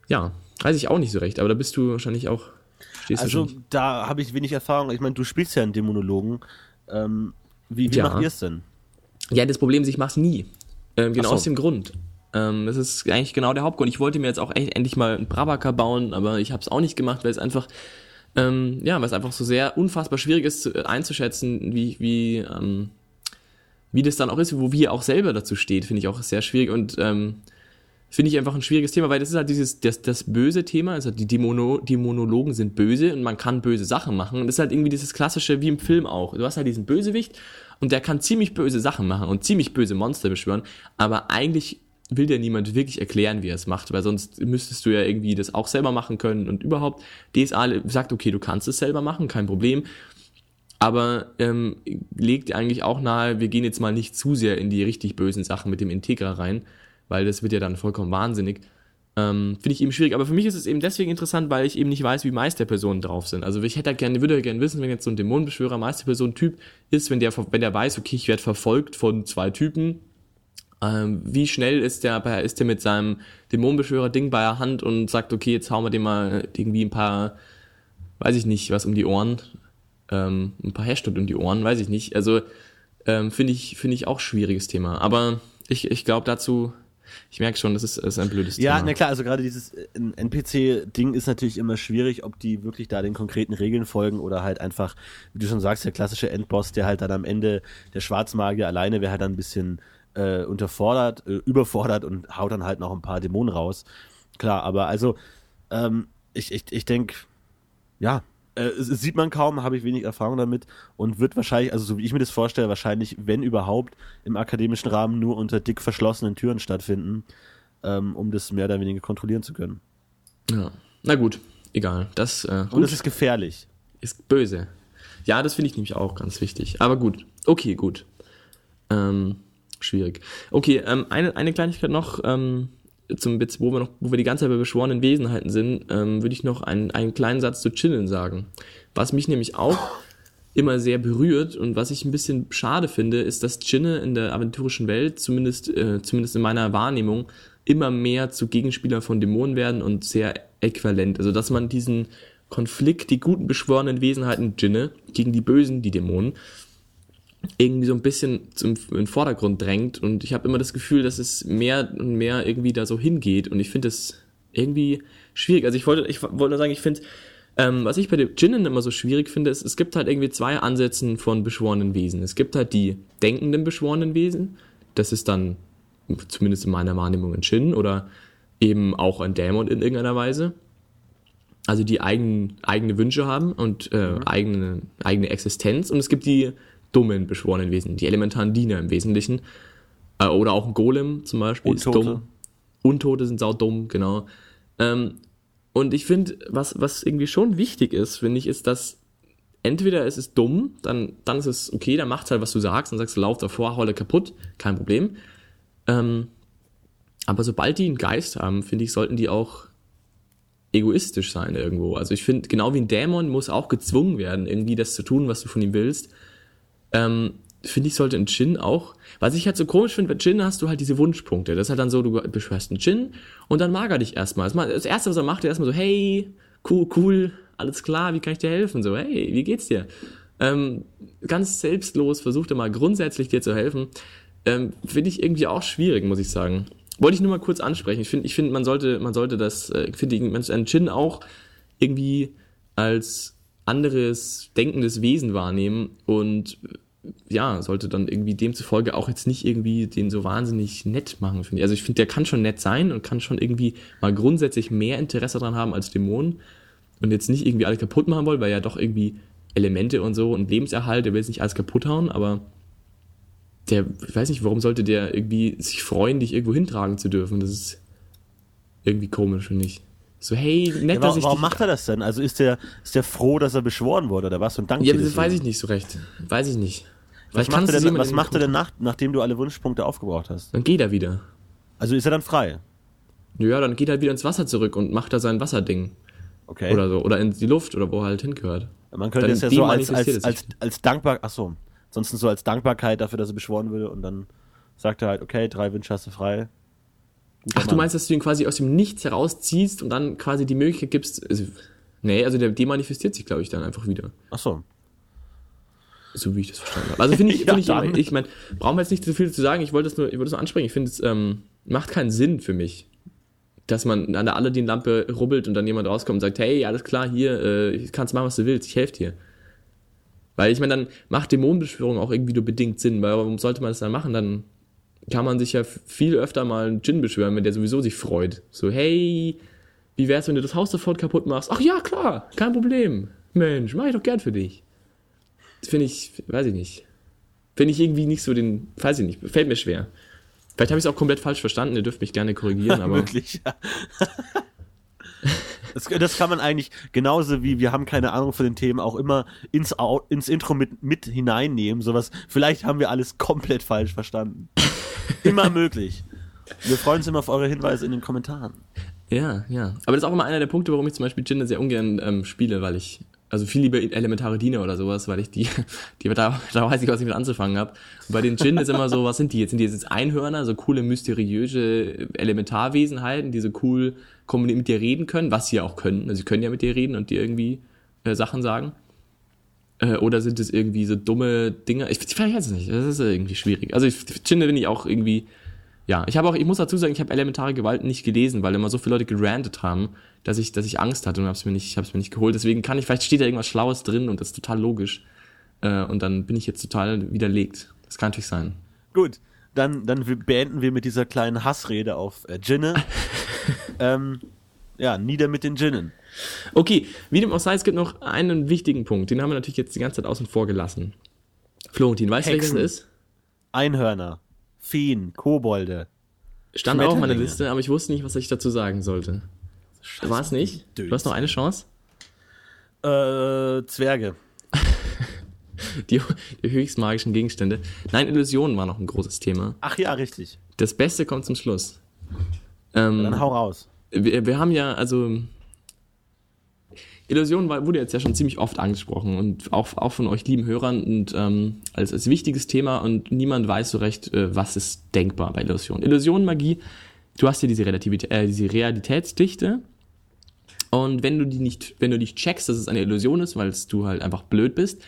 ja, Weiß ich auch nicht so recht, aber da bist du wahrscheinlich auch. also da habe ich wenig Erfahrung. Ich meine, du spielst ja einen Dämonologen. Ähm, wie wie ja. macht ihr es denn? Ja, das Problem ist, ich mach's nie. Ähm, genau so. aus dem Grund. Ähm, das ist eigentlich genau der Hauptgrund. Ich wollte mir jetzt auch echt endlich mal einen Brabaka bauen, aber ich habe es auch nicht gemacht, weil es einfach ähm, ja, weil es einfach so sehr unfassbar schwierig ist zu, einzuschätzen, wie wie ähm, wie das dann auch ist, wo wir auch selber dazu steht, finde ich auch sehr schwierig und ähm, finde ich einfach ein schwieriges Thema, weil das ist halt dieses, das, das böse Thema, also die Dämono, die Monologen sind böse und man kann böse Sachen machen. Und das ist halt irgendwie dieses klassische, wie im Film auch. Du hast halt diesen Bösewicht und der kann ziemlich böse Sachen machen und ziemlich böse Monster beschwören, aber eigentlich will dir niemand wirklich erklären, wie er es macht, weil sonst müsstest du ja irgendwie das auch selber machen können und überhaupt DSA sagt, okay, du kannst es selber machen, kein Problem, aber ähm, legt eigentlich auch nahe, wir gehen jetzt mal nicht zu sehr in die richtig bösen Sachen mit dem Integra rein, weil das wird ja dann vollkommen wahnsinnig. Ähm, Finde ich eben schwierig. Aber für mich ist es eben deswegen interessant, weil ich eben nicht weiß, wie Meisterpersonen drauf sind. Also ich hätte gerne, würde gerne wissen, wenn jetzt so ein Dämonenbeschwörer Meisterperson-Typ ist, wenn der, wenn der weiß, okay, ich werde verfolgt von zwei Typen, ähm, wie schnell ist der, ist der mit seinem Dämonenbeschwörer-Ding bei der Hand und sagt, okay, jetzt hauen wir dem mal irgendwie ein paar, weiß ich nicht, was um die Ohren, ähm, ein paar Hashtag um die Ohren, weiß ich nicht. Also ähm, finde ich, finde ich auch schwieriges Thema. Aber ich, ich glaube dazu ich merke schon, das ist, ist ein blödes ja, Thema. Ja, na klar, also gerade dieses äh, NPC-Ding ist natürlich immer schwierig, ob die wirklich da den konkreten Regeln folgen oder halt einfach, wie du schon sagst, der klassische Endboss, der halt dann am Ende der Schwarzmagier alleine wäre halt dann ein bisschen äh, unterfordert, äh, überfordert und haut dann halt noch ein paar Dämonen raus. Klar, aber also ähm, ich, ich, ich denke, ja, äh, sieht man kaum, habe ich wenig Erfahrung damit und wird wahrscheinlich, also so wie ich mir das vorstelle, wahrscheinlich, wenn überhaupt, im akademischen Rahmen nur unter dick verschlossenen Türen stattfinden, ähm, um das mehr oder weniger kontrollieren zu können. Ja, na gut, egal. Das, äh, und es ist gefährlich. Ist böse. Ja, das finde ich nämlich auch ganz wichtig. Aber gut, okay, gut. Ähm, schwierig. Okay, ähm, eine, eine Kleinigkeit noch. Ähm, zum jetzt, wo wir noch, wo wir die ganze Zeit bei beschworenen Wesenheiten sind, ähm, würde ich noch einen, einen kleinen Satz zu Chillen sagen. Was mich nämlich auch immer sehr berührt und was ich ein bisschen schade finde, ist, dass Chinne in der aventurischen Welt, zumindest, äh, zumindest in meiner Wahrnehmung, immer mehr zu Gegenspielern von Dämonen werden und sehr äquivalent. Also, dass man diesen Konflikt, die guten beschworenen Wesenheiten Jinne gegen die bösen, die Dämonen, irgendwie so ein bisschen zum, in den Vordergrund drängt und ich habe immer das Gefühl, dass es mehr und mehr irgendwie da so hingeht und ich finde es irgendwie schwierig. Also ich wollte, ich wollte nur sagen, ich finde, ähm, was ich bei den Jinnen immer so schwierig finde, ist, es gibt halt irgendwie zwei Ansätze von beschworenen Wesen. Es gibt halt die denkenden beschworenen Wesen, das ist dann zumindest in meiner Wahrnehmung ein Jinn oder eben auch ein Dämon in irgendeiner Weise. Also die eigen, eigene Wünsche haben und äh, mhm. eigene, eigene Existenz. Und es gibt die dummen beschworenen Wesen, die elementaren Diener im Wesentlichen. Äh, oder auch ein Golem zum Beispiel Untote. ist dumm. Untote sind saudumm, genau. Ähm, und ich finde, was, was irgendwie schon wichtig ist, finde ich, ist, dass entweder es ist dumm, dann, dann ist es okay, dann macht halt, was du sagst, dann sagst du, lauf davor, hau kaputt, kein Problem. Ähm, aber sobald die einen Geist haben, finde ich, sollten die auch egoistisch sein irgendwo. Also ich finde, genau wie ein Dämon muss auch gezwungen werden, irgendwie das zu tun, was du von ihm willst ähm, finde ich, sollte ein Gin auch, was ich halt so komisch finde, bei Gin hast du halt diese Wunschpunkte. Das ist halt dann so, du beschwörst einen Gin und dann mag er dich erstmal. Das erste, was er macht, ist erstmal so, hey, cool, cool, alles klar, wie kann ich dir helfen? So, hey, wie geht's dir? Ähm, ganz selbstlos versucht er mal grundsätzlich dir zu helfen. Ähm, finde ich irgendwie auch schwierig, muss ich sagen. wollte ich nur mal kurz ansprechen. Ich finde, ich finde, man sollte, man sollte das, äh, finde ich, einen Djinn auch irgendwie als anderes denkendes Wesen wahrnehmen und ja, sollte dann irgendwie demzufolge auch jetzt nicht irgendwie den so wahnsinnig nett machen, finde ich. Also ich finde, der kann schon nett sein und kann schon irgendwie mal grundsätzlich mehr Interesse daran haben als Dämonen und jetzt nicht irgendwie alles kaputt machen wollen, weil ja doch irgendwie Elemente und so und Lebenserhalt, der will jetzt nicht alles kaputt hauen, aber der, ich weiß nicht, warum sollte der irgendwie sich freuen, dich irgendwo hintragen zu dürfen? Das ist irgendwie komisch, finde ich. So, hey, nett, Ja, dass warum ich warum macht er das denn? Also ist der, ist der froh, dass er beschworen wurde oder was? Und danke Ja, das weiß ich nicht so recht. Weiß ich nicht. Was Vielleicht macht er denn, was macht er denn nach, nachdem du alle Wunschpunkte aufgebraucht hast? Dann geht er wieder. Also ist er dann frei? Ja, dann geht er wieder ins Wasser zurück und macht da sein Wasserding. Okay. Oder so. Oder in die Luft oder wo er halt hingehört. Man könnte es ja so als, als, als, als dankbar, ach so, ansonsten so als Dankbarkeit dafür, dass er beschworen wurde und dann sagt er halt, okay, drei Wünsche hast du frei. Ach, du meinst, dass du ihn quasi aus dem Nichts herausziehst und dann quasi die Möglichkeit gibst. Also, nee, also der demanifestiert sich, glaube ich, dann einfach wieder. Ach so. So wie ich das verstanden habe. Also finde ich, Ja, finde ich, dann. ich meine, brauchen wir jetzt nicht zu viel zu sagen. Ich wollte das nur, ich wollte das nur ansprechen. Ich finde, es ähm, macht keinen Sinn für mich, dass man an der Aladdin-Lampe rubbelt und dann jemand rauskommt und sagt, hey, alles klar, hier, äh, kannst machen, was du willst, ich helfe dir. Weil ich meine, dann macht Dämonenbeschwörung auch irgendwie nur bedingt Sinn, weil warum sollte man das dann machen? Dann kann man sich ja viel öfter mal einen Djinn beschwören, wenn der sowieso sich freut. So, hey, wie wär's, wenn du das Haus sofort kaputt machst? Ach ja, klar, kein Problem. Mensch, mach ich doch gern für dich. Finde ich, weiß ich nicht. Finde ich irgendwie nicht so den, weiß ich nicht, fällt mir schwer. Vielleicht habe ich es auch komplett falsch verstanden, ihr dürft mich gerne korrigieren, aber Möglich, ja. Das, das kann man eigentlich genauso wie wir haben keine Ahnung von den Themen auch immer ins, ins Intro mit, mit hineinnehmen. Sowas. Vielleicht haben wir alles komplett falsch verstanden. Immer möglich. Wir freuen uns immer auf eure Hinweise in den Kommentaren. ja, ja. Aber das ist auch immer einer der Punkte, warum ich zum Beispiel Djinne sehr ungern ähm, spiele, weil ich, also viel lieber elementare Diener oder sowas, weil ich die, die da, da weiß ich, was ich mit anzufangen habe. Bei den Djinn ist immer so, was sind die jetzt? Sind die jetzt Einhörner, so coole, mysteriöse Elementarwesenheiten, die so cool mit dir reden können, was sie ja auch können. Also sie können ja mit dir reden und dir irgendwie äh, Sachen sagen. Äh, oder sind es irgendwie so dumme Dinge? Ich, ich weiß es nicht. Das ist irgendwie schwierig. Also ich Djinne bin ich auch irgendwie, ja. Ich habe auch, ich muss dazu sagen, ich habe elementare Gewalt nicht gelesen, weil immer so viele Leute gerantet haben, dass ich, dass ich Angst hatte und hab's mir nicht, ich habe es mir nicht geholt. Deswegen kann ich, vielleicht steht da irgendwas Schlaues drin und das ist total logisch. Äh, und dann bin ich jetzt total widerlegt. Das kann natürlich sein. Gut, dann, dann beenden wir mit dieser kleinen Hassrede auf äh, Ginne. ähm, ja, nieder mit den Ginnen. Okay, wie dem auch sei, es gibt noch einen wichtigen Punkt. Den haben wir natürlich jetzt die ganze Zeit außen vor gelassen. Florentin, weißt du, welches das ist? Einhörner, Feen, Kobolde. Stand auch auf meiner. Liste, aber ich wusste nicht, was ich dazu sagen sollte. War es nicht? Du hast noch eine Chance? Äh, Zwerge. Die, die höchst magischen Gegenstände. Nein, Illusionen war noch ein großes Thema. Ach ja, richtig. Das Beste kommt zum Schluss. Ähm, Dann hau raus. wir, wir haben ja, also Illusion wurde jetzt ja schon ziemlich oft angesprochen und auch, auch von euch lieben Hörern und ähm, als, als wichtiges Thema und niemand weiß so recht, äh, was ist denkbar bei Illusion. Illusion, Magie, du hast ja diese, Relativität, äh, diese Realitätsdichte und wenn du die nicht, wenn du nicht checkst, dass es eine Illusion ist, weil du halt einfach blöd bist,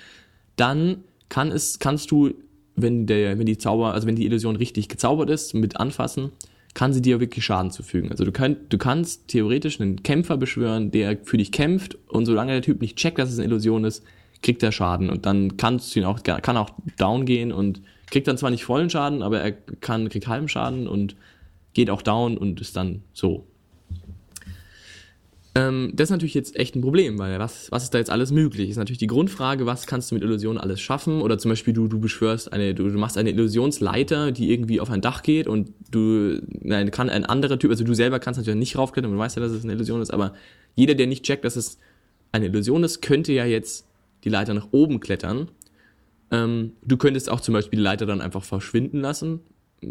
dann kann es, kannst du, wenn der, wenn die Zauber, also wenn die Illusion richtig gezaubert ist, mit anfassen, kann sie dir wirklich Schaden zufügen. Also du, könnt, du kannst theoretisch einen Kämpfer beschwören, der für dich kämpft und solange der Typ nicht checkt, dass es eine Illusion ist, kriegt er Schaden und dann kannst du ihn auch, kann auch down gehen und kriegt dann zwar nicht vollen Schaden, aber er kann, kriegt halben Schaden und geht auch down und ist dann so. Ähm, das ist natürlich jetzt echt ein Problem, weil was, was ist da jetzt alles möglich? Ist natürlich die Grundfrage, was kannst du mit Illusionen alles schaffen? Oder zum Beispiel du, du beschwörst eine, du, du machst eine Illusionsleiter, die irgendwie auf ein Dach geht und du, nein, kann ein anderer Typ, also du selber kannst natürlich nicht raufklettern, du weißt ja, dass es eine Illusion ist, aber jeder, der nicht checkt, dass es eine Illusion ist, könnte ja jetzt die Leiter nach oben klettern. Ähm, du könntest auch zum Beispiel die Leiter dann einfach verschwinden lassen,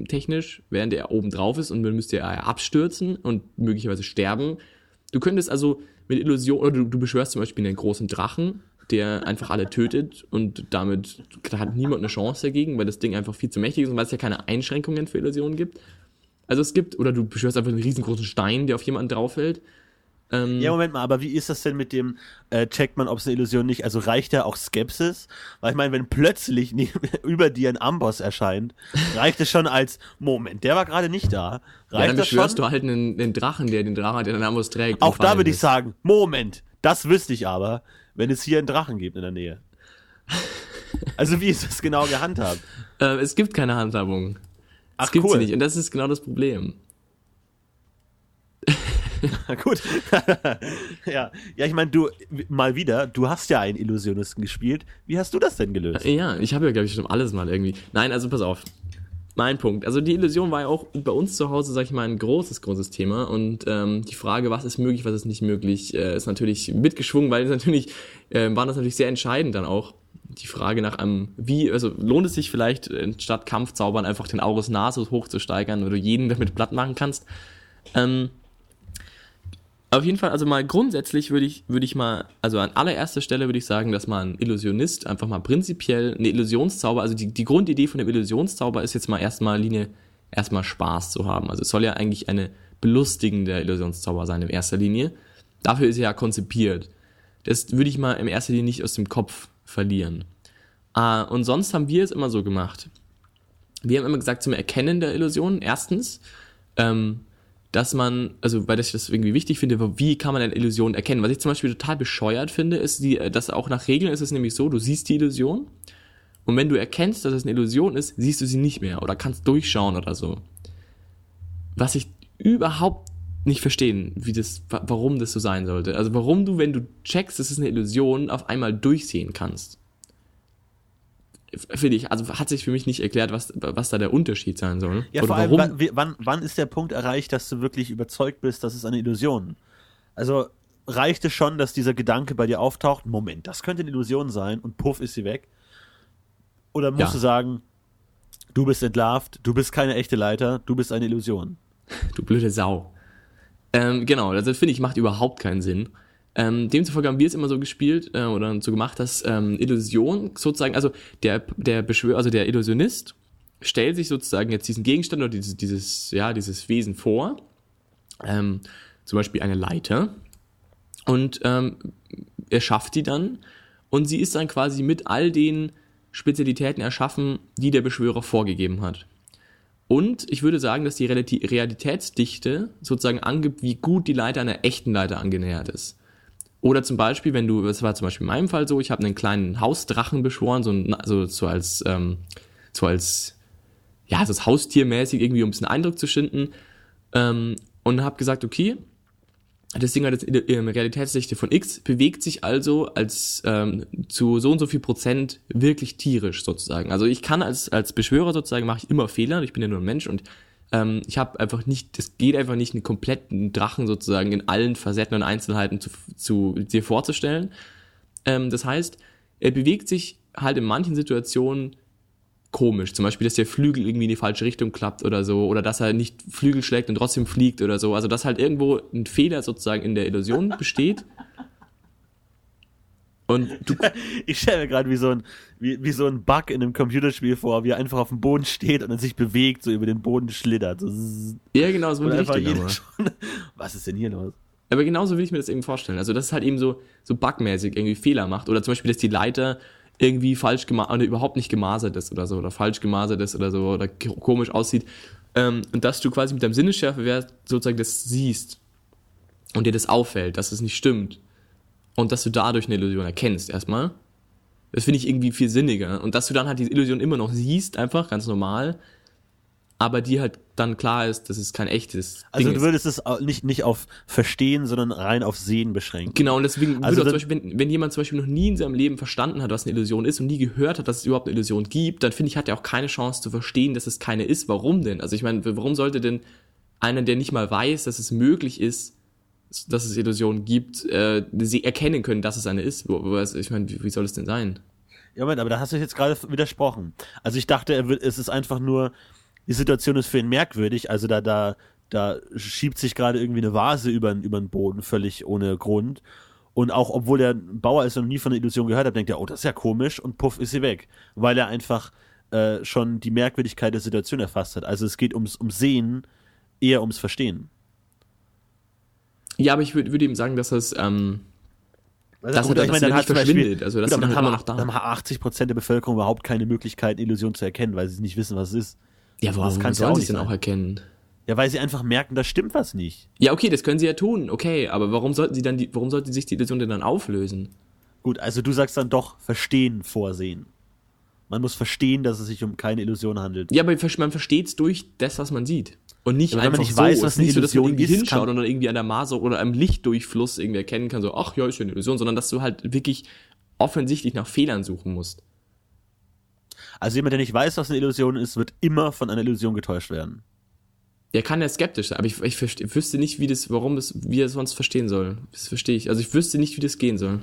technisch, während er oben drauf ist und dann müsste er abstürzen und möglicherweise sterben. Du könntest also mit Illusion, oder du, du beschwörst zum Beispiel einen großen Drachen, der einfach alle tötet und damit da hat niemand eine Chance dagegen, weil das Ding einfach viel zu mächtig ist und weil es ja keine Einschränkungen für Illusionen gibt. Also es gibt, oder du beschwörst einfach einen riesengroßen Stein, der auf jemanden draufhält. Ähm, Ja, Moment mal, aber wie ist das denn mit dem, äh, checkt man, ob es eine Illusion nicht, also reicht da auch Skepsis? Weil ich meine, wenn plötzlich neben, über dir ein Amboss erscheint, reicht es schon als, Moment, der war gerade nicht da. ja, Reicht dann das schon? beschwörst du halt einen, einen Drachen, der den Drachen, der den Amos trägt. Auch da würde ich sagen, Moment, das wüsste ich aber, wenn es hier einen Drachen gibt in der Nähe. Also wie ist das genau gehandhabt? Äh, es gibt keine Handhabung. Ach, Es gibt cool. sie nicht. Und das ist genau das Problem. Gut. ja, ja, ich meine, du, mal wieder, du hast ja einen Illusionisten gespielt. Wie hast du das denn gelöst? Ja, ich habe ja, glaube ich, schon alles mal irgendwie. Nein, also pass auf. Mein Punkt. Also die Illusion war ja auch bei uns zu Hause, sag ich mal, ein großes, großes Thema. Und ähm, die Frage, was ist möglich, was ist nicht möglich, äh, ist natürlich mitgeschwungen, weil natürlich, äh, war das natürlich sehr entscheidend dann auch. Die Frage nach einem, wie, also lohnt es sich vielleicht, äh, statt Kampfzaubern einfach den Aurus Nasus hochzusteigern, wo du jeden damit platt machen kannst. Ähm, auf jeden Fall, also mal grundsätzlich würde ich, würde ich mal, also an allererster Stelle würde ich sagen, dass man Illusionist einfach mal prinzipiell eine Illusionszauber, also die, die Grundidee von dem Illusionszauber ist jetzt mal erstmal Linie, erstmal Spaß zu haben. Also es soll ja eigentlich eine belustigende Illusionszauber sein in erster Linie. Dafür ist er ja konzipiert. Das würde ich mal in erster Linie nicht aus dem Kopf verlieren. Äh, und sonst haben wir es immer so gemacht. Wir haben immer gesagt, zum Erkennen der Illusion, erstens, ähm, dass man, also weil ich das irgendwie wichtig finde, wie kann man eine Illusion erkennen? Was ich zum Beispiel total bescheuert finde, ist, die, dass auch nach Regeln ist es nämlich so, du siehst die Illusion und wenn du erkennst, dass es eine Illusion ist, siehst du sie nicht mehr oder kannst durchschauen oder so. Was ich überhaupt nicht verstehen, wie das, wa- warum das so sein sollte. Also warum du, wenn du checkst, es ist eine Illusion, auf einmal durchsehen kannst. Finde ich, also hat sich für mich nicht erklärt, was, was da der Unterschied sein soll. Ja, Oder vor allem, warum, wann, wann, ist der Punkt erreicht, dass du wirklich überzeugt bist, dass es eine Illusion? Also reicht es schon, dass dieser Gedanke bei dir auftaucht, Moment, das könnte eine Illusion sein und puff ist sie weg? Oder musst Ja. du sagen, du bist entlarvt, du bist keine echte Leiter, du bist eine Illusion? Du blöde Sau. Ähm, genau, also das finde ich macht überhaupt keinen Sinn. Ähm, demzufolge haben wir es immer so gespielt äh, oder so gemacht, dass ähm, Illusion sozusagen, also der, der Beschwör, also der Illusionist stellt sich sozusagen jetzt diesen Gegenstand oder dieses, dieses, ja, dieses Wesen vor, ähm, zum Beispiel eine Leiter, und ähm, er schafft die dann und sie ist dann quasi mit all den Spezialitäten erschaffen, die der Beschwörer vorgegeben hat. Und ich würde sagen, dass die Realitätsdichte sozusagen angibt, wie gut die Leiter einer echten Leiter angenähert ist. Oder zum Beispiel, wenn du, das war zum Beispiel in meinem Fall so, ich habe einen kleinen Hausdrachen beschworen, so, ein, so, als, ähm, so als, ja, so als Haustiermäßig irgendwie, um ein bisschen Eindruck zu schinden. Ähm, und habe gesagt, okay, das Ding hat jetzt eine Realitätsdichte von X, bewegt sich also als ähm, zu so und so viel Prozent wirklich tierisch sozusagen. Also ich kann als, als Beschwörer sozusagen, mache ich immer Fehler, ich bin ja nur ein Mensch und ähm, ich habe einfach nicht, es geht einfach nicht, einen kompletten Drachen sozusagen in allen Facetten und Einzelheiten zu, zu dir vorzustellen. Ähm, das heißt, er bewegt sich halt in manchen Situationen komisch. Zum Beispiel, dass der Flügel irgendwie in die falsche Richtung klappt oder so. Oder dass er nicht Flügel schlägt und trotzdem fliegt oder so. Also, dass halt irgendwo ein Fehler sozusagen in der Illusion besteht. Und du, Ich stelle mir gerade wie so ein wie, wie so ein Bug in einem Computerspiel vor, wie er einfach auf dem Boden steht und dann sich bewegt, so über den Boden schlittert. Ja, genau, so jeder Aber. schon, was ist denn hier los? aber genauso will ich mir das eben vorstellen. Also, dass es halt eben so, so bugmäßig irgendwie Fehler macht. Oder zum Beispiel, dass die Leiter irgendwie falsch gemacht oder überhaupt nicht gemasert ist oder so. Oder falsch gemasert ist oder so. Oder komisch aussieht. Ähm, und dass du quasi mit deinem Sinnesschärfewert sozusagen das siehst. Und dir das auffällt, dass es nicht stimmt. Und dass du dadurch eine Illusion erkennst erstmal. Das finde ich irgendwie viel sinniger. Und dass du dann halt diese Illusion immer noch siehst, einfach ganz normal. Aber die halt dann klar ist, dass es kein echtes Also Ding du ist. würdest es au- nicht, nicht auf Verstehen, sondern rein auf Sehen beschränken. Genau, und deswegen Also würde zum Beispiel, wenn, wenn jemand zum Beispiel noch nie in seinem Leben verstanden hat, was eine Illusion ist und nie gehört hat, dass es überhaupt eine Illusion gibt, dann finde ich, hat er auch keine Chance zu verstehen, dass es keine ist. Warum denn? Also ich meine, warum sollte denn einer, der nicht mal weiß, dass es möglich ist, dass es Illusionen gibt, äh, sie erkennen können, dass es eine ist? Also ich meine, wie, soll es denn sein? Ja, Moment, aber da hast du jetzt gerade widersprochen. Also ich dachte, es ist einfach nur, die Situation ist für ihn merkwürdig, also da, da, da schiebt sich gerade irgendwie eine Vase über, den- über den Boden, völlig ohne Grund. Und auch obwohl er ein Bauer ist und nie von der Illusion gehört hat, denkt er, oh, das ist ja komisch und puff ist sie weg. Weil er einfach äh, schon die Merkwürdigkeit der Situation erfasst hat. Also es geht ums, ums Sehen, eher ums Verstehen. Ja, aber ich würde würd eben sagen, dass das, ähm, Also dass gut, er- ich meine, dann hat Beispiel- verschwindet, also dass gut, dann immer haben, da. dann haben 80 Prozent der Bevölkerung überhaupt keine Möglichkeit, eine Illusion zu erkennen, weil sie nicht wissen, was es ist. ja, warum das kann's sollen sie es denn auch erkennen? Ja, weil sie einfach merken, da stimmt was nicht. Ja, okay, das können sie ja tun, okay, aber warum sollten sie dann die, warum sollte sich die Illusion denn dann auflösen? Gut, also du sagst dann doch verstehen, vorsehen. Man muss verstehen, dass es sich um keine Illusion handelt. Ja, aber man versteht es durch das, was man sieht. Und nicht Ja, wenn man einfach nicht so. weiß, was eine nicht so, dass man irgendwie hinschaut kann- oder irgendwie an der Maser oder am Lichtdurchfluss irgendwie erkennen kann, so, ach ja, ist ja eine Illusion, sondern dass du halt wirklich offensichtlich nach Fehlern suchen musst. Also jemand, der nicht weiß, was eine Illusion ist, wird immer von einer Illusion getäuscht werden. Der kann ja skeptisch sein, aber ich, ich, wüsste nicht, wie das, warum das, wie er es sonst verstehen soll. Das verstehe ich. Also ich wüsste nicht, wie das gehen soll.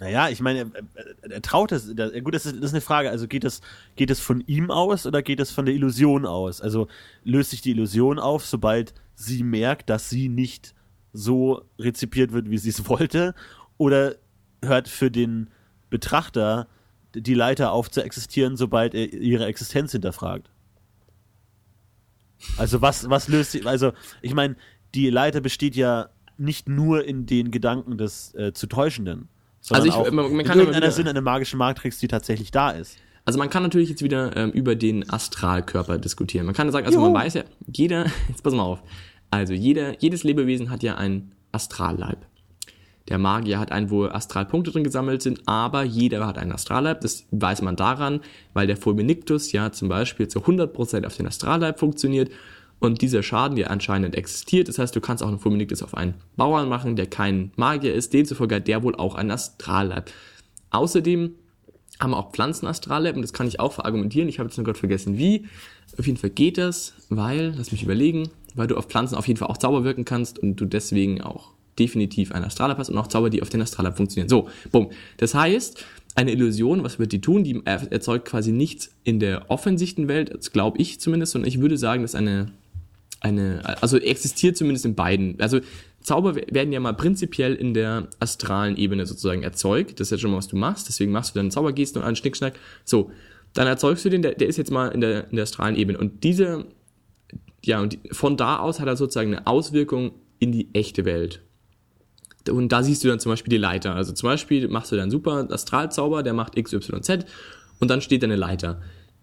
Naja, ich meine, er, er, traut es. Er, gut, das ist, das ist eine Frage. Also geht es, geht es von ihm aus oder geht es von der Illusion aus? Also löst sich die Illusion auf, sobald sie merkt, dass sie nicht so rezipiert wird, wie sie es wollte? Oder hört für den Betrachter die Leiter auf zu existieren, sobald er ihre Existenz hinterfragt? Also was, was löst sie, also ich meine, die Leiter besteht ja nicht nur in den Gedanken des äh, zu Täuschenden, Also ich- auch man- man in kann immer irgendeiner wieder- Sinn eine magische Matrix, die tatsächlich da ist. Also man kann natürlich jetzt wieder ähm, über den Astralkörper diskutieren. Man kann sagen, also Juhu. man weiß ja, jeder, jetzt pass mal auf, also jeder, jedes Lebewesen hat ja einen Astralleib. Der Magier hat einen, wo Astralpunkte drin gesammelt sind, aber jeder hat einen Astralleib. Das weiß man daran, weil der Fulminictus ja zum Beispiel zu 100% auf den Astralleib funktioniert und dieser Schaden ja anscheinend existiert. Das heißt, du kannst auch einen Fulminictus auf einen Bauern machen, der kein Magier ist. Demzufolge hat der wohl auch einen Astralleib. Außerdem haben auch Pflanzen Astralleib und das kann ich auch verargumentieren. Ich habe jetzt nur gerade vergessen, wie. Auf jeden Fall geht das, weil, lass mich überlegen, weil du auf Pflanzen auf jeden Fall auch Zauber wirken kannst und du deswegen auch definitiv einen Astralleib hast und auch Zauber, die auf den Astralleib funktionieren. So, bumm. Das heißt, eine Illusion, was wird die tun? Die er- erzeugt quasi nichts in der offensichtlichen Welt, das glaube ich zumindest, und ich würde sagen, dass eine eine, also existiert zumindest in beiden. Also Zauber we- werden ja mal prinzipiell in der astralen Ebene sozusagen erzeugt. Das ist ja schon mal, was du machst. Deswegen machst du dann Zaubergesten und einen Schnickschnack. So, dann erzeugst du den, der, der ist jetzt mal in der, in der astralen Ebene. Und diese, ja, und von da aus hat er sozusagen eine Auswirkung in die echte Welt. Und da siehst du dann zum Beispiel die Leiter. Also zum Beispiel machst du dann super Astralzauber, der macht XYZ und dann steht da eine Leiter.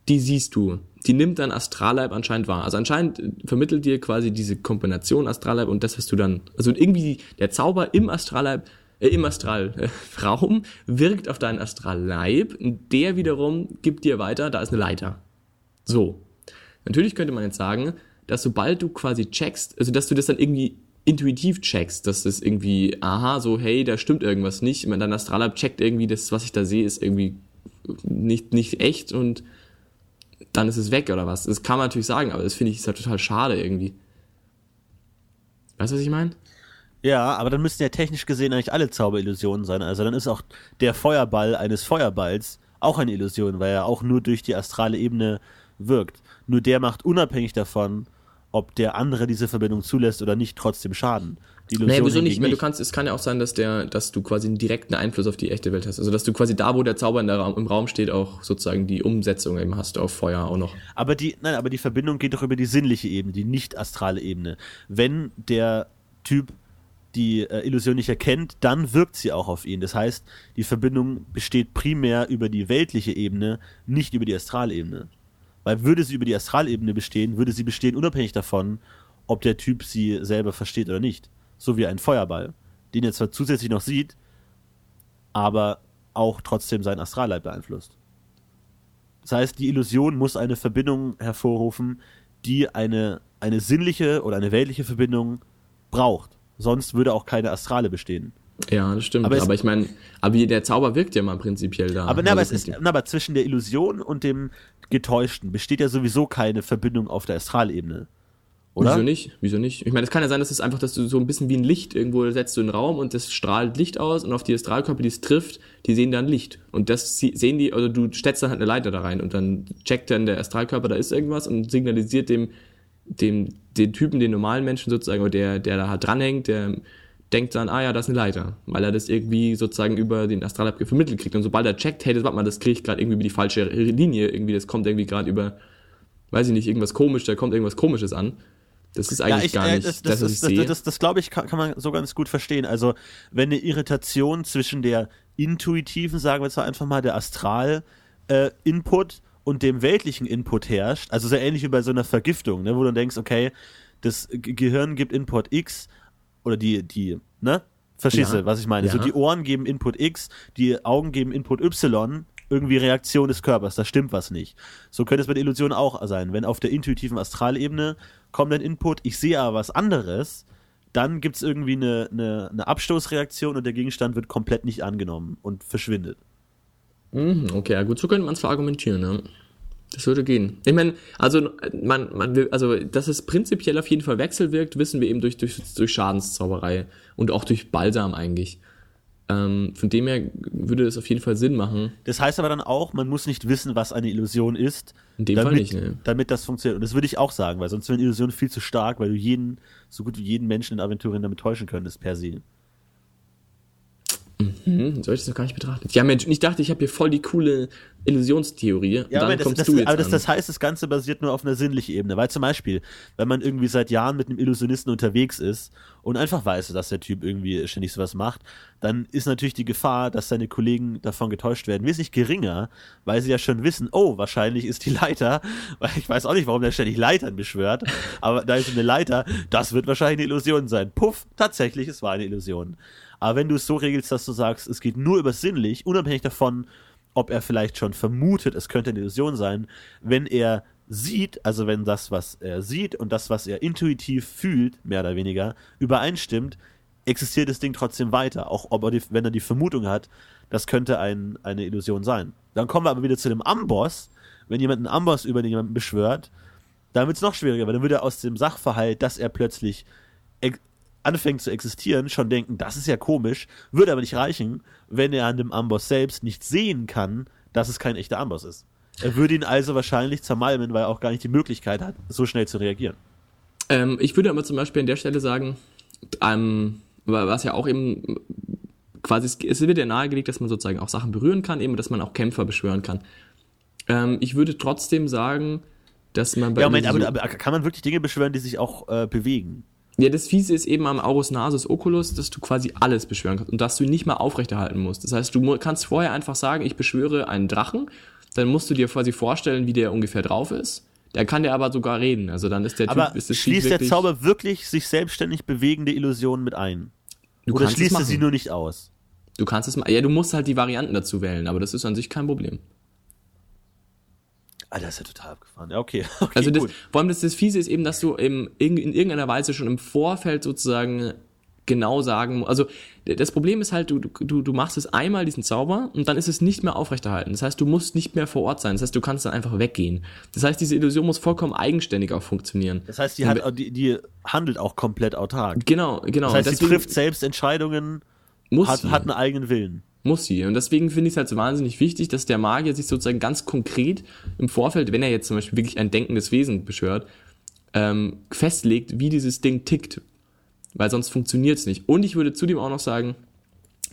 Die siehst du. Die nimmt dein Astralleib anscheinend wahr. Also anscheinend äh, vermittelt dir quasi diese Kombination Astralleib und das, was du dann, also irgendwie der Zauber im Astralleib, äh, im Astralraum wirkt auf deinen Astralleib und der wiederum gibt dir weiter, da ist eine Leiter. So. Natürlich könnte man jetzt sagen, dass sobald du quasi checkst, also dass du das dann irgendwie intuitiv checkst, dass das irgendwie, aha, so, hey, da stimmt irgendwas nicht. Dein Astralleib checkt irgendwie, das, was ich da sehe, ist irgendwie nicht, nicht echt und dann ist es weg oder was. Das kann man natürlich sagen, aber das finde ich ist halt total schade irgendwie. Weißt du, was ich meine? Ja, aber dann müssten ja technisch gesehen eigentlich alle Zauber Illusionen sein. Also dann ist auch der Feuerball eines Feuerballs auch eine Illusion, weil er auch nur durch die astrale Ebene wirkt. Nur der macht unabhängig davon, ob der andere diese Verbindung zulässt oder nicht, trotzdem Schaden. Die Illusion Naja, wieso nicht? Wenn du kannst, es kann ja auch sein, dass der, dass du quasi einen direkten Einfluss auf die echte Welt hast. Also dass du quasi da, wo der Zauber in der Raum, im Raum steht, auch sozusagen die Umsetzung eben hast auf Feuer auch noch. Aber die, nein, aber die Verbindung geht doch über die sinnliche Ebene, die nicht astrale Ebene. Wenn der Typ die äh, Illusion nicht erkennt, dann wirkt sie auch auf ihn. Das heißt, die Verbindung besteht primär über die weltliche Ebene, nicht über die Astralebene. Weil würde sie über die Astralebene bestehen, würde sie bestehen unabhängig davon, ob der Typ sie selber versteht oder nicht. So wie ein Feuerball, den er zwar zusätzlich noch sieht, aber auch trotzdem seinen Astralleib beeinflusst. Das heißt, die Illusion muss eine Verbindung hervorrufen, die eine, eine sinnliche oder eine weltliche Verbindung braucht. Sonst würde auch keine Astrale bestehen. Ja, das stimmt. Aber Aber, ich meine, aber der Zauber wirkt ja mal prinzipiell da. Aber, na, aber, Also ist, na, aber zwischen der Illusion und dem Getäuschten besteht ja sowieso keine Verbindung auf der Astralebene. Oder? Wieso nicht? Wieso nicht? Ich meine, es kann ja sein, dass es einfach, dass du so ein bisschen wie ein Licht irgendwo setzt du in den Raum und das strahlt Licht aus und auf die Astralkörper, die es trifft, die sehen dann Licht. Und das sehen die, also du stellst dann halt eine Leiter da rein und dann checkt dann der Astralkörper, da ist irgendwas und signalisiert dem, dem, den Typen, den normalen Menschen sozusagen, oder der, der da halt dranhängt, der denkt dann, ah ja, da ist eine Leiter, weil er das irgendwie sozusagen über den Astralleib vermittelt kriegt. Und sobald er checkt, hey, das, warte mal, das kriege ich gerade irgendwie über die falsche Linie, irgendwie, das kommt irgendwie gerade über, weiß ich nicht, irgendwas komisch, da kommt irgendwas komisches an, Das ist eigentlich ja, ich, gar äh, nicht das, das, das, das, das, das, das glaube ich, kann, kann man so ganz gut verstehen. Also, wenn eine Irritation zwischen der intuitiven, sagen wir jetzt einfach mal, der Astral-Input und dem weltlichen Input herrscht, also sehr ähnlich wie bei so einer Vergiftung, ne, wo du denkst, okay, das Ge- Gehirn gibt Input X oder die, die, ne? Verstehst Ja. du, was ich meine? So Ja. die Ohren geben Input X, die Augen geben Input Y, irgendwie Reaktion des Körpers, da stimmt was nicht. So könnte es bei der Illusion auch sein. Wenn auf der intuitiven Astralebene kommt ein Input, ich sehe aber was anderes, dann gibt es irgendwie eine, eine, eine Abstoßreaktion und der Gegenstand wird komplett nicht angenommen und verschwindet. Mhm, okay, ja gut, so könnte man es verargumentieren, ja. Das würde gehen. Ich meine, also man, man will, also dass es prinzipiell auf jeden Fall wechselwirkt, wissen wir eben durch, durch, durch Schadenszauberei und auch durch Balsam eigentlich. Ähm, von dem her würde es auf jeden Fall Sinn machen. Das heißt aber dann auch, man muss nicht wissen, was eine Illusion ist, In dem damit, Fall nicht, ne? damit das funktioniert. Und das würde ich auch sagen, weil sonst wäre eine Illusion viel zu stark, weil du jeden, so gut wie jeden Menschen in Aventurien damit täuschen könntest, per se. Hm, soll ich das noch gar nicht betrachten? Ja, Mensch, ich dachte, ich habe hier voll die coole Illusionstheorie. Ja, aber, das, das, aber das, das heißt, das Ganze basiert nur auf einer sinnlichen Ebene. Weil zum Beispiel, wenn man irgendwie seit Jahren mit einem Illusionisten unterwegs ist und einfach weiß, dass der Typ irgendwie ständig sowas macht, dann ist natürlich die Gefahr, dass seine Kollegen davon getäuscht werden, wesentlich geringer, weil sie ja schon wissen, oh, wahrscheinlich ist die Leiter, weil ich weiß auch nicht, warum der ständig Leitern beschwört, aber da ist eine Leiter, das wird wahrscheinlich eine Illusion sein. Puff, tatsächlich, es war eine Illusion. Aber wenn du es so regelst, dass du sagst, es geht nur über sinnlich, unabhängig davon, ob er vielleicht schon vermutet, es könnte eine Illusion sein, wenn er sieht, also wenn das, was er sieht und das, was er intuitiv fühlt, mehr oder weniger, übereinstimmt, existiert das Ding trotzdem weiter, auch er die, wenn er die Vermutung hat, das könnte ein, eine Illusion sein. Dann kommen wir aber wieder zu dem Amboss. Wenn jemand einen Amboss über jemanden beschwört, dann wird es noch schwieriger, weil dann würde er aus dem Sachverhalt, dass er plötzlich anfängt zu existieren, schon denken, das ist ja komisch, würde aber nicht reichen, wenn er an dem Amboss selbst nicht sehen kann, dass es kein echter Amboss ist. Er würde ihn also wahrscheinlich zermalmen, weil er auch gar nicht die Möglichkeit hat, so schnell zu reagieren. Ähm, ich würde aber zum Beispiel an der Stelle sagen, ähm, wa- was ja auch eben quasi, es- wird ja nahegelegt, dass man sozusagen auch Sachen berühren kann, eben, dass man auch Kämpfer beschwören kann. Ähm, ich würde trotzdem sagen, dass man bei Ja, Moment, aber, aber kann man wirklich Dinge beschwören, die sich auch äh, bewegen? Ja, das Fiese ist eben am Aurus Nasus Oculus, dass du quasi alles beschwören kannst und dass du ihn nicht mal aufrechterhalten musst. Das heißt, du kannst vorher einfach sagen, ich beschwöre einen Drachen, dann musst du dir quasi vorstellen, wie der ungefähr drauf ist. Der kann der aber sogar reden. Also dann ist der Aber Typ, ist das schließt der Zauber wirklich sich selbstständig bewegende Illusionen mit ein? du Oder schließt er sie nur nicht aus? Du kannst es mal. Ja, du musst halt die Varianten dazu wählen, aber das ist an sich kein Problem. Ah, das ist ja total abgefahren. Ja, okay. okay Also das, gut. vor allem das, das Fiese ist eben, dass du im, in, in irgendeiner Weise schon im Vorfeld sozusagen genau sagen musst. Also das Problem ist halt, du, du, du machst es einmal, diesen Zauber, und dann ist es nicht mehr aufrechterhalten. Das heißt, du musst nicht mehr vor Ort sein. Das heißt, du kannst dann einfach weggehen. Das heißt, diese Illusion muss vollkommen eigenständig auch funktionieren. Das heißt, die, hat, auch- die, die handelt auch komplett autark. Genau, genau. Das heißt, sie trifft selbst Entscheidungen, muss hat, hat einen eigenen Willen. Muss sie. Und deswegen finde ich es halt so wahnsinnig wichtig, dass der Magier sich sozusagen ganz konkret im Vorfeld, wenn er jetzt zum Beispiel wirklich ein denkendes Wesen beschwört, ähm, festlegt, wie dieses Ding tickt. Weil sonst funktioniert es nicht. Und ich würde zudem auch noch sagen,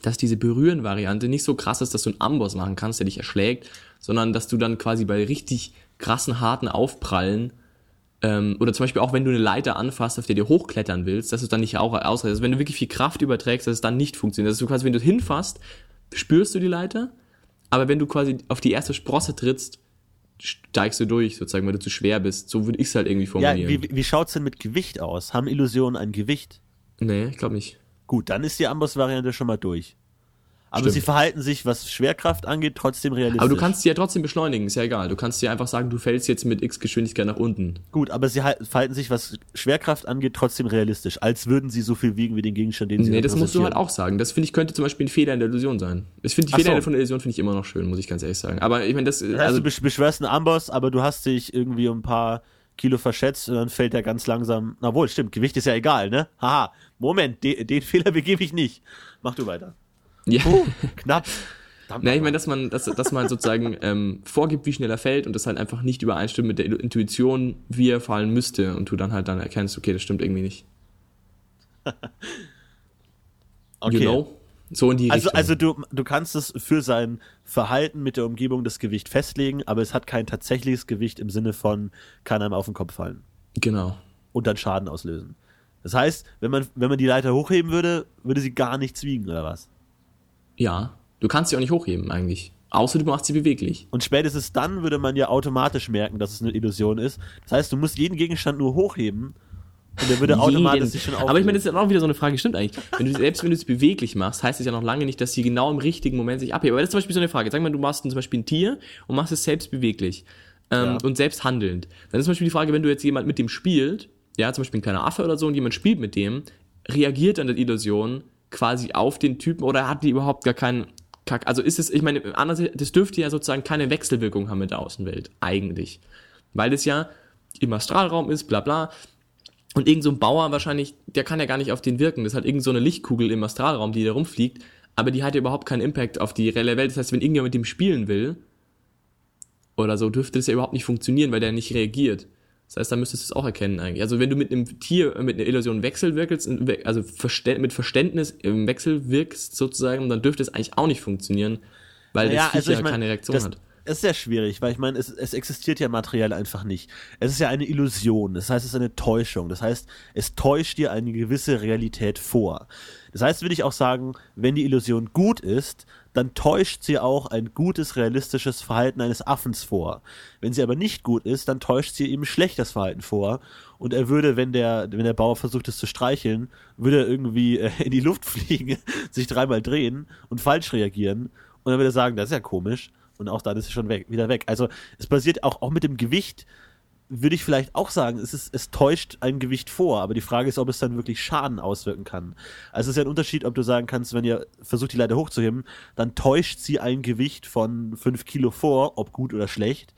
dass diese Berühren-Variante nicht so krass ist, dass du einen Amboss machen kannst, der dich erschlägt, sondern dass du dann quasi bei richtig krassen, harten Aufprallen ähm, oder zum Beispiel auch wenn du eine Leiter anfasst, auf der du hochklettern willst, dass es dann nicht auch ausreicht. Also wenn du wirklich viel Kraft überträgst, dass es dann nicht funktioniert. Dass du quasi, wenn du hinfasst, spürst du die Leiter, aber wenn du quasi auf die erste Sprosse trittst, steigst du durch, sozusagen, weil du zu schwer bist. So würde ich es halt irgendwie Ja, formulieren. wie, wie schaut's denn mit Gewicht aus? Haben Illusionen ein Gewicht? nee, ich glaube nicht. Gut, dann ist die Amboss-Variante schon mal durch. Aber Stimmt. sie verhalten sich, was Schwerkraft angeht, trotzdem realistisch. Aber du kannst sie ja trotzdem beschleunigen, ist ja egal. Du kannst dir einfach sagen, du fällst jetzt mit x Geschwindigkeit nach unten. Gut, aber sie halt- verhalten sich, was Schwerkraft angeht, trotzdem realistisch. Als würden sie so viel wiegen wie den Gegenstand, den sie Nee, das musst du halt auch sagen. Das finde ich könnte zum Beispiel ein Fehler in der Illusion sein. Ich finde die Ach Fehler so. von der Illusion finde ich immer noch schön, muss ich ganz ehrlich sagen. Aber ich meine, das, Das heißt, also, du besch- beschwörst einen Amboss, aber du hast dich irgendwie um ein paar Kilo verschätzt und dann fällt er ganz langsam. Na wohl, stimmt, Gewicht ist ja egal, ne? Haha, Moment, de, den Fehler begebe ich nicht. Mach du weiter. Ja. Puh, knapp. Na, ich meine, dass man, dass, dass man sozusagen ähm, vorgibt, wie schnell er fällt und das halt einfach nicht übereinstimmt mit der Intuition, wie er fallen müsste und du dann halt dann erkennst, okay, das stimmt irgendwie nicht. okay. You know? So in die Also, Richtung. also du, du kannst es für sein Verhalten mit der Umgebung das Gewicht festlegen, aber es hat kein tatsächliches Gewicht im Sinne von, kann einem auf den Kopf fallen. genau. und dann Schaden auslösen. Das heißt, wenn man, wenn man die Leiter hochheben würde, würde sie gar nichts wiegen, oder was? Ja, du kannst sie auch nicht hochheben eigentlich. Außer du machst sie beweglich. Und spätestens dann würde man ja automatisch merken, dass es eine Illusion ist. Das heißt, du musst jeden Gegenstand nur hochheben und der würde automatisch sich schon Aber ich meine, das ist ja auch wieder so eine Frage, stimmt eigentlich. Wenn du, selbst wenn du es beweglich machst, heißt es ja noch lange nicht, dass sie genau im richtigen Moment sich abheben. Aber das ist zum Beispiel so eine Frage. Sag mal, du machst zum Beispiel ein Tier und machst es selbst beweglich ähm, Ja. und selbst handelnd. Dann ist zum Beispiel die Frage, wenn du jetzt jemand mit dem spielt, ja, zum Beispiel ein kleiner Affe oder so, und jemand spielt mit dem, reagiert dann die Illusion quasi auf den Typen oder hat die überhaupt gar keinen Kack? Also ist es, ich meine, andererseits, das dürfte ja sozusagen keine Wechselwirkung haben mit der Außenwelt, eigentlich. Weil das ja im Astralraum ist, bla bla. Und irgend so ein Bauer wahrscheinlich, der kann ja gar nicht auf den wirken. Das halt irgend so eine Lichtkugel im Astralraum, die da rumfliegt, aber die hat ja überhaupt keinen Impact auf die reelle Welt. Das heißt, wenn irgendjemand mit dem spielen will, oder so, dürfte das ja überhaupt nicht funktionieren, weil der nicht reagiert. Das heißt, da müsstest du es auch erkennen eigentlich. Also wenn du mit einem Tier, äh, mit einer Illusion wechselwirkst, also Verstä- mit Verständnis im Wechsel wirkst sozusagen, dann dürfte es eigentlich auch nicht funktionieren, weil Ja, das Viech also ich ja mein, keine Reaktion das, hat. Es ist sehr schwierig, weil ich meine, es, es existiert ja materiell einfach nicht. Es ist ja eine Illusion, das heißt, es ist eine Täuschung. Das heißt, es täuscht dir eine gewisse Realität vor. Das heißt, würde ich auch sagen, wenn die Illusion gut ist, dann täuscht sie auch ein gutes, realistisches Verhalten eines Affens vor. Wenn sie aber nicht gut ist, dann täuscht sie eben schlechtes Verhalten vor. Und er würde, wenn der, wenn der Bauer versucht, es zu streicheln, würde er irgendwie äh, in die Luft fliegen, sich dreimal drehen und falsch reagieren. Und dann würde er sagen, das ist ja komisch. Und auch dann ist es schon weg, wieder weg. Also es basiert auch, auch mit dem Gewicht, würde ich vielleicht auch sagen, es, ist, es täuscht ein Gewicht vor, aber die Frage ist, ob es dann wirklich Schaden auswirken kann. Also es ist ja ein Unterschied, ob du sagen kannst, wenn ihr versucht, die Leiter hochzuheben, dann täuscht sie ein Gewicht von 5 Kilo vor, ob gut oder schlecht.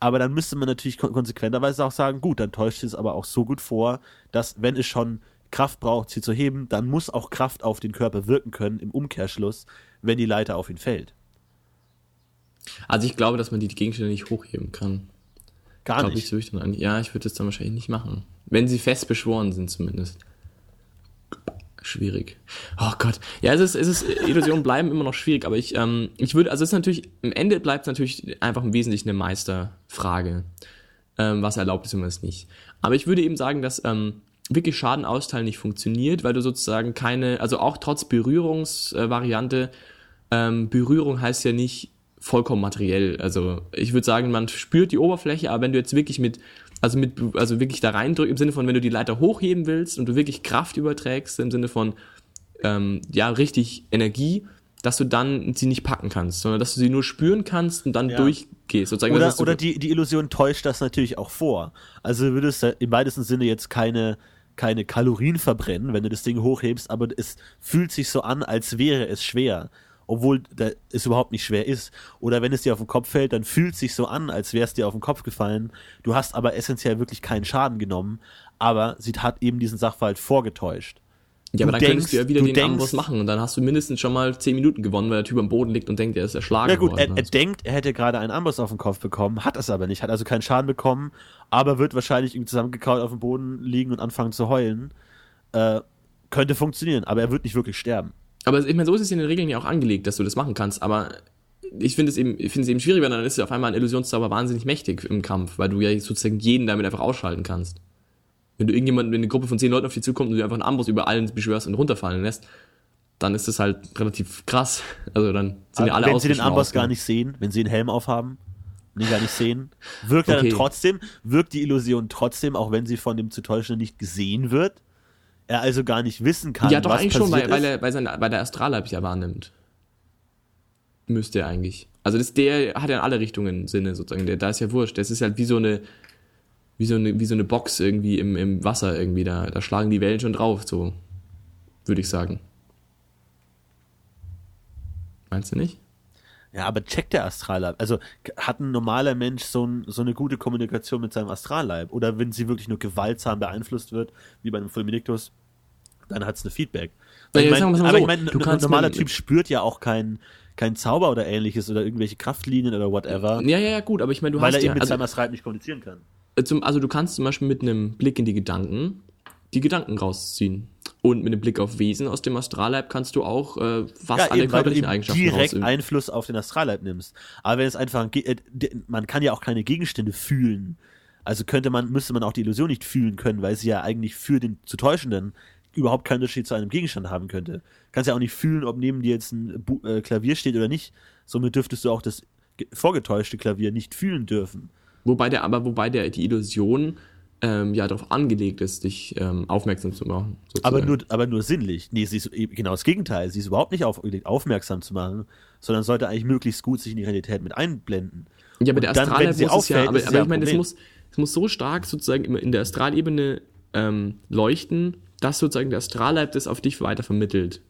Aber dann müsste man natürlich kon konsequenterweise auch sagen, gut, dann täuscht sie es aber auch so gut vor, dass wenn es schon Kraft braucht, sie zu heben, dann muss auch Kraft auf den Körper wirken können im Umkehrschluss, wenn die Leiter auf ihn fällt. Also ich glaube, dass man die Gegenstände nicht hochheben kann. Gar Glaube ich, nicht. so ich dann. Ja, ich würde das dann wahrscheinlich nicht machen. Wenn sie fest beschworen sind zumindest. Schwierig. Oh Gott. Ja, es ist, es ist, Illusionen bleiben immer noch schwierig, aber ich, ähm, ich würde, also es ist natürlich, im Ende bleibt es natürlich einfach im Wesentlichen eine Meisterfrage. Ähm, was erlaubt ist und was nicht. Aber ich würde eben sagen, dass ähm, wirklich Schaden austeilen nicht funktioniert, weil du sozusagen keine, also auch trotz Berührungsvariante, ähm, Berührung heißt ja nicht vollkommen materiell. Also ich würde sagen, man spürt die Oberfläche, aber wenn du jetzt wirklich mit, also mit, also wirklich da reindrückst, im Sinne von, wenn du die Leiter hochheben willst und du wirklich Kraft überträgst, im Sinne von, ähm, ja, richtig Energie, dass du dann sie nicht packen kannst, sondern dass du sie nur spüren kannst und dann Ja. durchgehst. Sozusagen, Oder, oder die, die Illusion täuscht das natürlich auch vor. Also würdest du im weitesten Sinne jetzt keine, keine Kalorien verbrennen, wenn du das Ding hochhebst, aber es fühlt sich so an, als wäre es schwer. Obwohl es überhaupt nicht schwer ist. Oder wenn es dir auf den Kopf fällt, dann fühlt es sich so an, als wäre es dir auf den Kopf gefallen. Du hast aber essentiell wirklich keinen Schaden genommen, aber sie hat eben diesen Sachverhalt vorgetäuscht. Ja, aber Du dann könntest du ja denkst- wieder du den denkst- Amboss machen und dann hast du mindestens schon mal 10 Minuten gewonnen, weil der Typ am Boden liegt und denkt, er ist erschlagen Ja gut, er, er denkt, er hätte gerade einen Amboss auf den Kopf bekommen, hat es aber nicht, hat also keinen Schaden bekommen, aber wird wahrscheinlich irgendwie zusammengekaut auf dem Boden liegen und anfangen zu heulen. Äh, könnte funktionieren, aber er wird nicht wirklich sterben. Aber ich meine, so ist es in den Regeln ja auch angelegt, dass du das machen kannst, aber ich finde es eben, ich finde es eben schwierig, weil dann ist ja auf einmal ein Illusionszauber wahnsinnig mächtig im Kampf, weil du ja sozusagen jeden damit einfach ausschalten kannst. Wenn du irgendjemanden, wenn eine Gruppe von zehn Leuten auf dich zukommt und du einfach einen Amboss über allen beschwörst und runterfallen lässt, dann ist das halt relativ krass. Also dann sind ja alle wenn sie den. Amboss gar nicht sehen, wenn sie den Helm aufhaben, und ihn gar nicht sehen, wirkt er Okay. dann trotzdem, wirkt die Illusion trotzdem, auch wenn sie von dem zu Täuschenden nicht gesehen wird, er also gar nicht wissen kann, Ja, doch was eigentlich schon, weil, weil, er, weil, sein, weil der Astralleib ja wahrnimmt. Müsste er eigentlich. Also das, der hat ja in alle Richtungen Sinne sozusagen. Der, da ist ja wurscht. Das ist halt wie so eine, wie so eine, wie so eine Box irgendwie im, im Wasser irgendwie. Da, da schlagen die Wellen schon drauf, so. Würde ich sagen. Meinst du nicht? Ja, aber checkt der Astralleib? Also hat ein normaler Mensch so, ein, so eine gute Kommunikation mit seinem Astralleib? Oder wenn sie wirklich nur gewaltsam beeinflusst wird, wie bei einem Fulminictus, dann hat es eine Feedback. Ja, Weil ich mein, aber so, ich meine, ein normaler Typ spürt ja auch keinen kein Zauber oder ähnliches oder irgendwelche Kraftlinien oder whatever, Ja, ja, ja, gut, aber ich meine, du weil hast er eben ja, mit also, seinem Astralleib nicht kommunizieren kann. äh, zum, also du kannst zum Beispiel mit einem Blick in die Gedanken die Gedanken rausziehen. Und mit einem Blick auf Wesen aus dem Astralleib kannst du auch äh, fast Ja, alle eben, weil du körperlichen eben Eigenschaften direkt raus- Einfluss auf den Astralleib nimmst. Aber wenn es einfach, äh, man kann ja auch keine Gegenstände fühlen. Also könnte man, müsste man auch die Illusion nicht fühlen können, weil sie ja eigentlich für den zu Täuschenden überhaupt keinen Unterschied zu einem Gegenstand haben könnte. Kannst ja auch nicht fühlen, ob neben dir jetzt ein Bu äh, Klavier steht oder nicht. Somit dürftest du auch das vorgetäuschte Klavier nicht fühlen dürfen. Wobei der, aber wobei der die Illusion ähm, ja darauf angelegt ist, dich ähm, aufmerksam zu machen. Aber nur, aber nur sinnlich. Nee, sie ist genau das Gegenteil. Sie ist überhaupt nicht aufgelegt, aufmerksam zu machen, sondern sollte eigentlich möglichst gut sich in die Realität mit einblenden. Ja, aber Und der Astralleib muss es ja, aber, aber ja ich meine, es muss, es muss so stark sozusagen in der Astralebene ähm, leuchten, dass sozusagen der Astralleib das auf dich weiter vermittelt.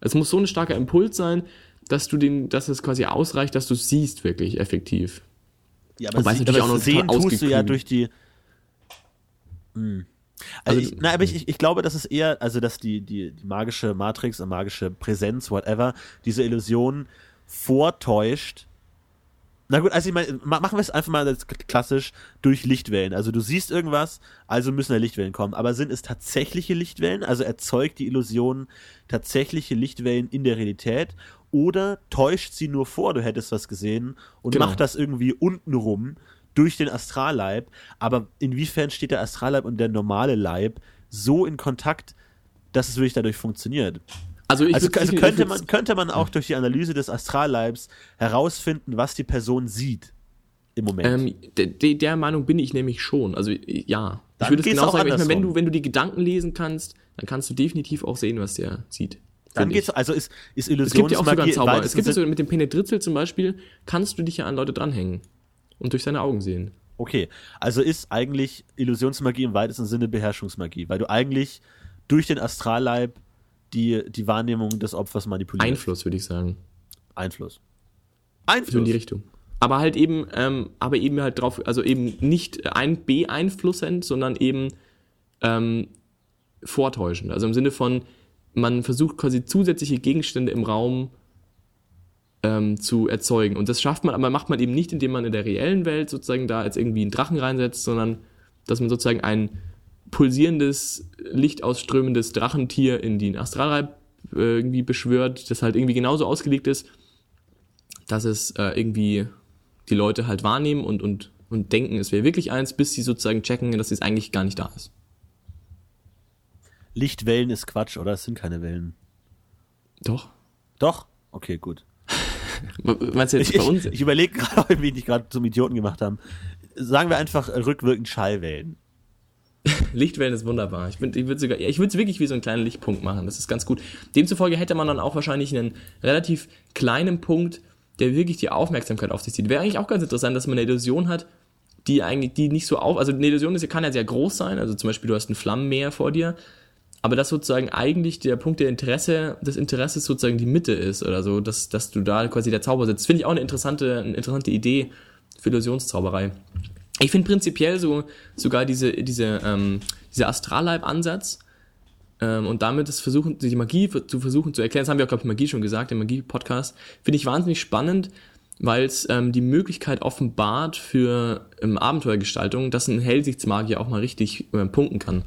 Es muss so ein starker Impuls sein, dass du den, dass es quasi ausreicht, dass du siehst wirklich effektiv. Ja, aber, sie, aber auch noch sehen tust du ja durch die. Hm. Also, also ich, na, aber ich, ich glaube, dass es eher, also dass die, die, die magische Matrix, eine magische Präsenz, whatever, diese Illusion vortäuscht, na gut, also ich meine, machen wir es einfach mal klassisch durch Lichtwellen. Also du siehst irgendwas, also müssen da Lichtwellen kommen. Aber sind es tatsächliche Lichtwellen? Also erzeugt die Illusion tatsächliche Lichtwellen in der Realität? Oder täuscht sie nur vor, du hättest was gesehen und genau. macht das irgendwie untenrum durch den Astralleib? Aber inwiefern steht der Astralleib und der normale Leib so in Kontakt, dass es wirklich dadurch funktioniert? Also, also, also könnte, man, könnte man auch durch die Analyse des Astralleibs herausfinden, was die Person sieht im Moment. Ähm, de, der Meinung bin ich nämlich schon. Also ja. Dann ich würde es genau sagen, ich meine, wenn du, wenn du die Gedanken lesen kannst, dann kannst du definitiv auch sehen, was der sieht. Dann geht's, also ist, ist Illusionsmagie... Es gibt ja auch sogar einen Zauber. Es gibt ja so, mit dem Penetritzel zum Beispiel, kannst du dich ja an Leute dranhängen und durch seine Augen sehen. Okay, also ist eigentlich Illusionsmagie im weitesten Sinne Beherrschungsmagie, weil du eigentlich durch den Astralleib die, die Wahrnehmung des Opfers manipuliert. Einfluss, würde ich sagen. Einfluss. Einfluss. So in die Richtung. Aber halt eben, ähm, aber eben halt drauf, also eben nicht ein beeinflussend, sondern eben ähm, vortäuschend. Also im Sinne von, man versucht quasi zusätzliche Gegenstände im Raum ähm, zu erzeugen. Und das schafft man, aber macht man eben nicht, indem man in der reellen Welt sozusagen da jetzt irgendwie einen Drachen reinsetzt, sondern dass man sozusagen ein pulsierendes, lichtausströmendes Drachentier in den Astralreib äh, irgendwie beschwört, das halt irgendwie genauso ausgelegt ist, dass es äh, irgendwie die Leute halt wahrnehmen und, und, und denken, es wäre wirklich eins, bis sie sozusagen checken, dass es eigentlich gar nicht da ist. Lichtwellen ist Quatsch, oder? Es sind keine Wellen. Doch. Doch? Okay, gut. Meinst du jetzt ich, bei uns? Ich, ich überlege gerade, wie die gerade zum Idioten gemacht haben. Sagen wir einfach rückwirkend Schallwellen. Lichtwellen ist wunderbar. Ich, ich würde sogar, ich würde es wirklich wie so einen kleinen Lichtpunkt machen. Das ist ganz gut. Demzufolge hätte man dann auch wahrscheinlich einen relativ kleinen Punkt, der wirklich die Aufmerksamkeit auf sich zieht. Wäre eigentlich auch ganz interessant, dass man eine Illusion hat, die eigentlich, die nicht so auf, also eine Illusion ist, kann ja sehr groß sein. Also zum Beispiel du hast ein Flammenmeer vor dir, aber dass sozusagen eigentlich der Punkt der Interesse, des Interesses sozusagen die Mitte ist oder so, dass, dass du da quasi der Zauber sitzt. Finde ich auch eine interessante, eine interessante Idee für Illusionszauberei. Ich finde prinzipiell so sogar diese, diese, ähm, dieser Astralleib-Ansatz ähm, und damit das Versuchen, die Magie zu versuchen zu erklären, das haben wir auch, glaube ich, Magie schon gesagt, im Magie-Podcast, finde ich wahnsinnig spannend, weil es ähm, die Möglichkeit offenbart für ähm, Abenteuergestaltung, dass ein Hellsichtsmagier auch mal richtig äh, punkten kann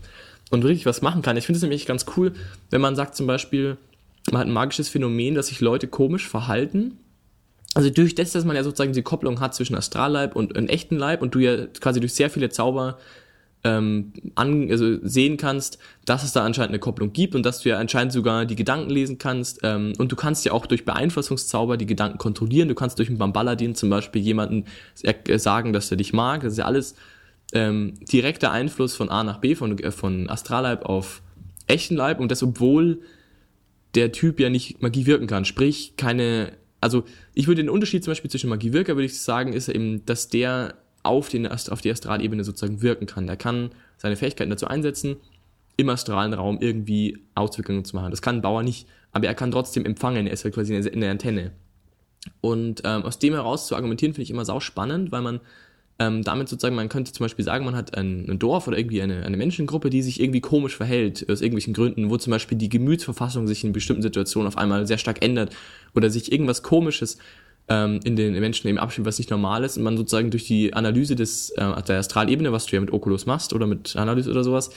und richtig was machen kann. Ich finde es nämlich ganz cool, wenn man sagt zum Beispiel, man hat ein magisches Phänomen, dass sich Leute komisch verhalten also durch das, dass man ja sozusagen die Kopplung hat zwischen Astralleib und einem echten Leib und du ja quasi durch sehr viele Zauber ähm, an, also sehen kannst, dass es da anscheinend eine Kopplung gibt und dass du ja anscheinend sogar die Gedanken lesen kannst ähm, und du kannst ja auch durch Beeinflussungszauber die Gedanken kontrollieren. Du kannst durch einen Bambaladin zum Beispiel jemanden sagen, dass er dich mag. Das ist ja alles ähm, direkter Einfluss von A nach B, von, äh, von Astralleib auf echten Leib und das obwohl der Typ ja nicht Magie wirken kann, sprich keine also ich würde den Unterschied zum Beispiel zwischen Magiewirker, würde ich sagen, ist eben, dass der auf, den, auf die Astralebene sozusagen wirken kann. Er kann seine Fähigkeiten dazu einsetzen, im astralen Raum irgendwie Auswirkungen zu machen. Das kann ein Bauer nicht, aber er kann trotzdem empfangen, er ist halt quasi eine, eine Antenne. Und ähm, aus dem heraus zu argumentieren, finde ich immer sau spannend, weil man ähm, damit sozusagen, man könnte zum Beispiel sagen, man hat ein, ein Dorf oder irgendwie eine, eine Menschengruppe, die sich irgendwie komisch verhält, aus irgendwelchen Gründen, wo zum Beispiel die Gemütsverfassung sich in bestimmten Situationen auf einmal sehr stark ändert oder sich irgendwas Komisches ähm, in den Menschen eben abspielt, was nicht normal ist und man sozusagen durch die Analyse des, äh, der Astralebene, was du ja mit Oculus machst oder mit Analyse oder sowas,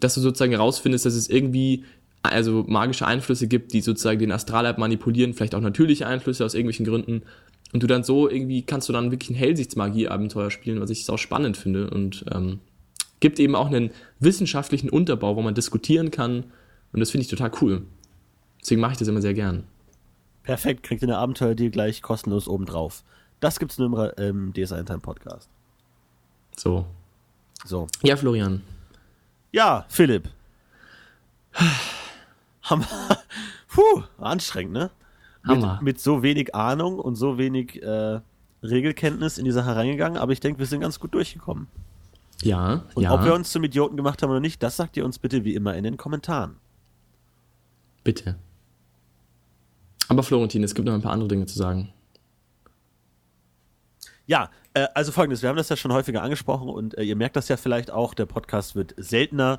dass du sozusagen herausfindest, dass es irgendwie also magische Einflüsse gibt, die sozusagen den Astralleib manipulieren, vielleicht auch natürliche Einflüsse aus irgendwelchen Gründen und du dann so irgendwie kannst du dann wirklich ein Hellsichtsmagie-Abenteuer spielen, was ich auch spannend finde und ähm, gibt eben auch einen wissenschaftlichen Unterbau, wo man diskutieren kann und das finde ich total cool. Deswegen mache ich das immer sehr gern. Perfekt, kriegt ihr eine Abenteuer dir gleich kostenlos obendrauf. Das gibt's nur im ähm, DSA Time Podcast. So. So. Ja, Florian. Ja, Philipp. Hammer. Puh, anstrengend, ne? Hammer. Mit, mit so wenig Ahnung und so wenig äh, Regelkenntnis in die Sache reingegangen, aber ich denke, wir sind ganz gut durchgekommen. Ja, Und ja. ob wir uns zum Idioten gemacht haben oder nicht, das sagt ihr uns bitte wie immer in den Kommentaren. Bitte. Aber Florentin, es gibt noch ein paar andere Dinge zu sagen. Ja, äh, also folgendes, wir haben das ja schon häufiger angesprochen und äh, ihr merkt das ja vielleicht auch, der Podcast wird seltener,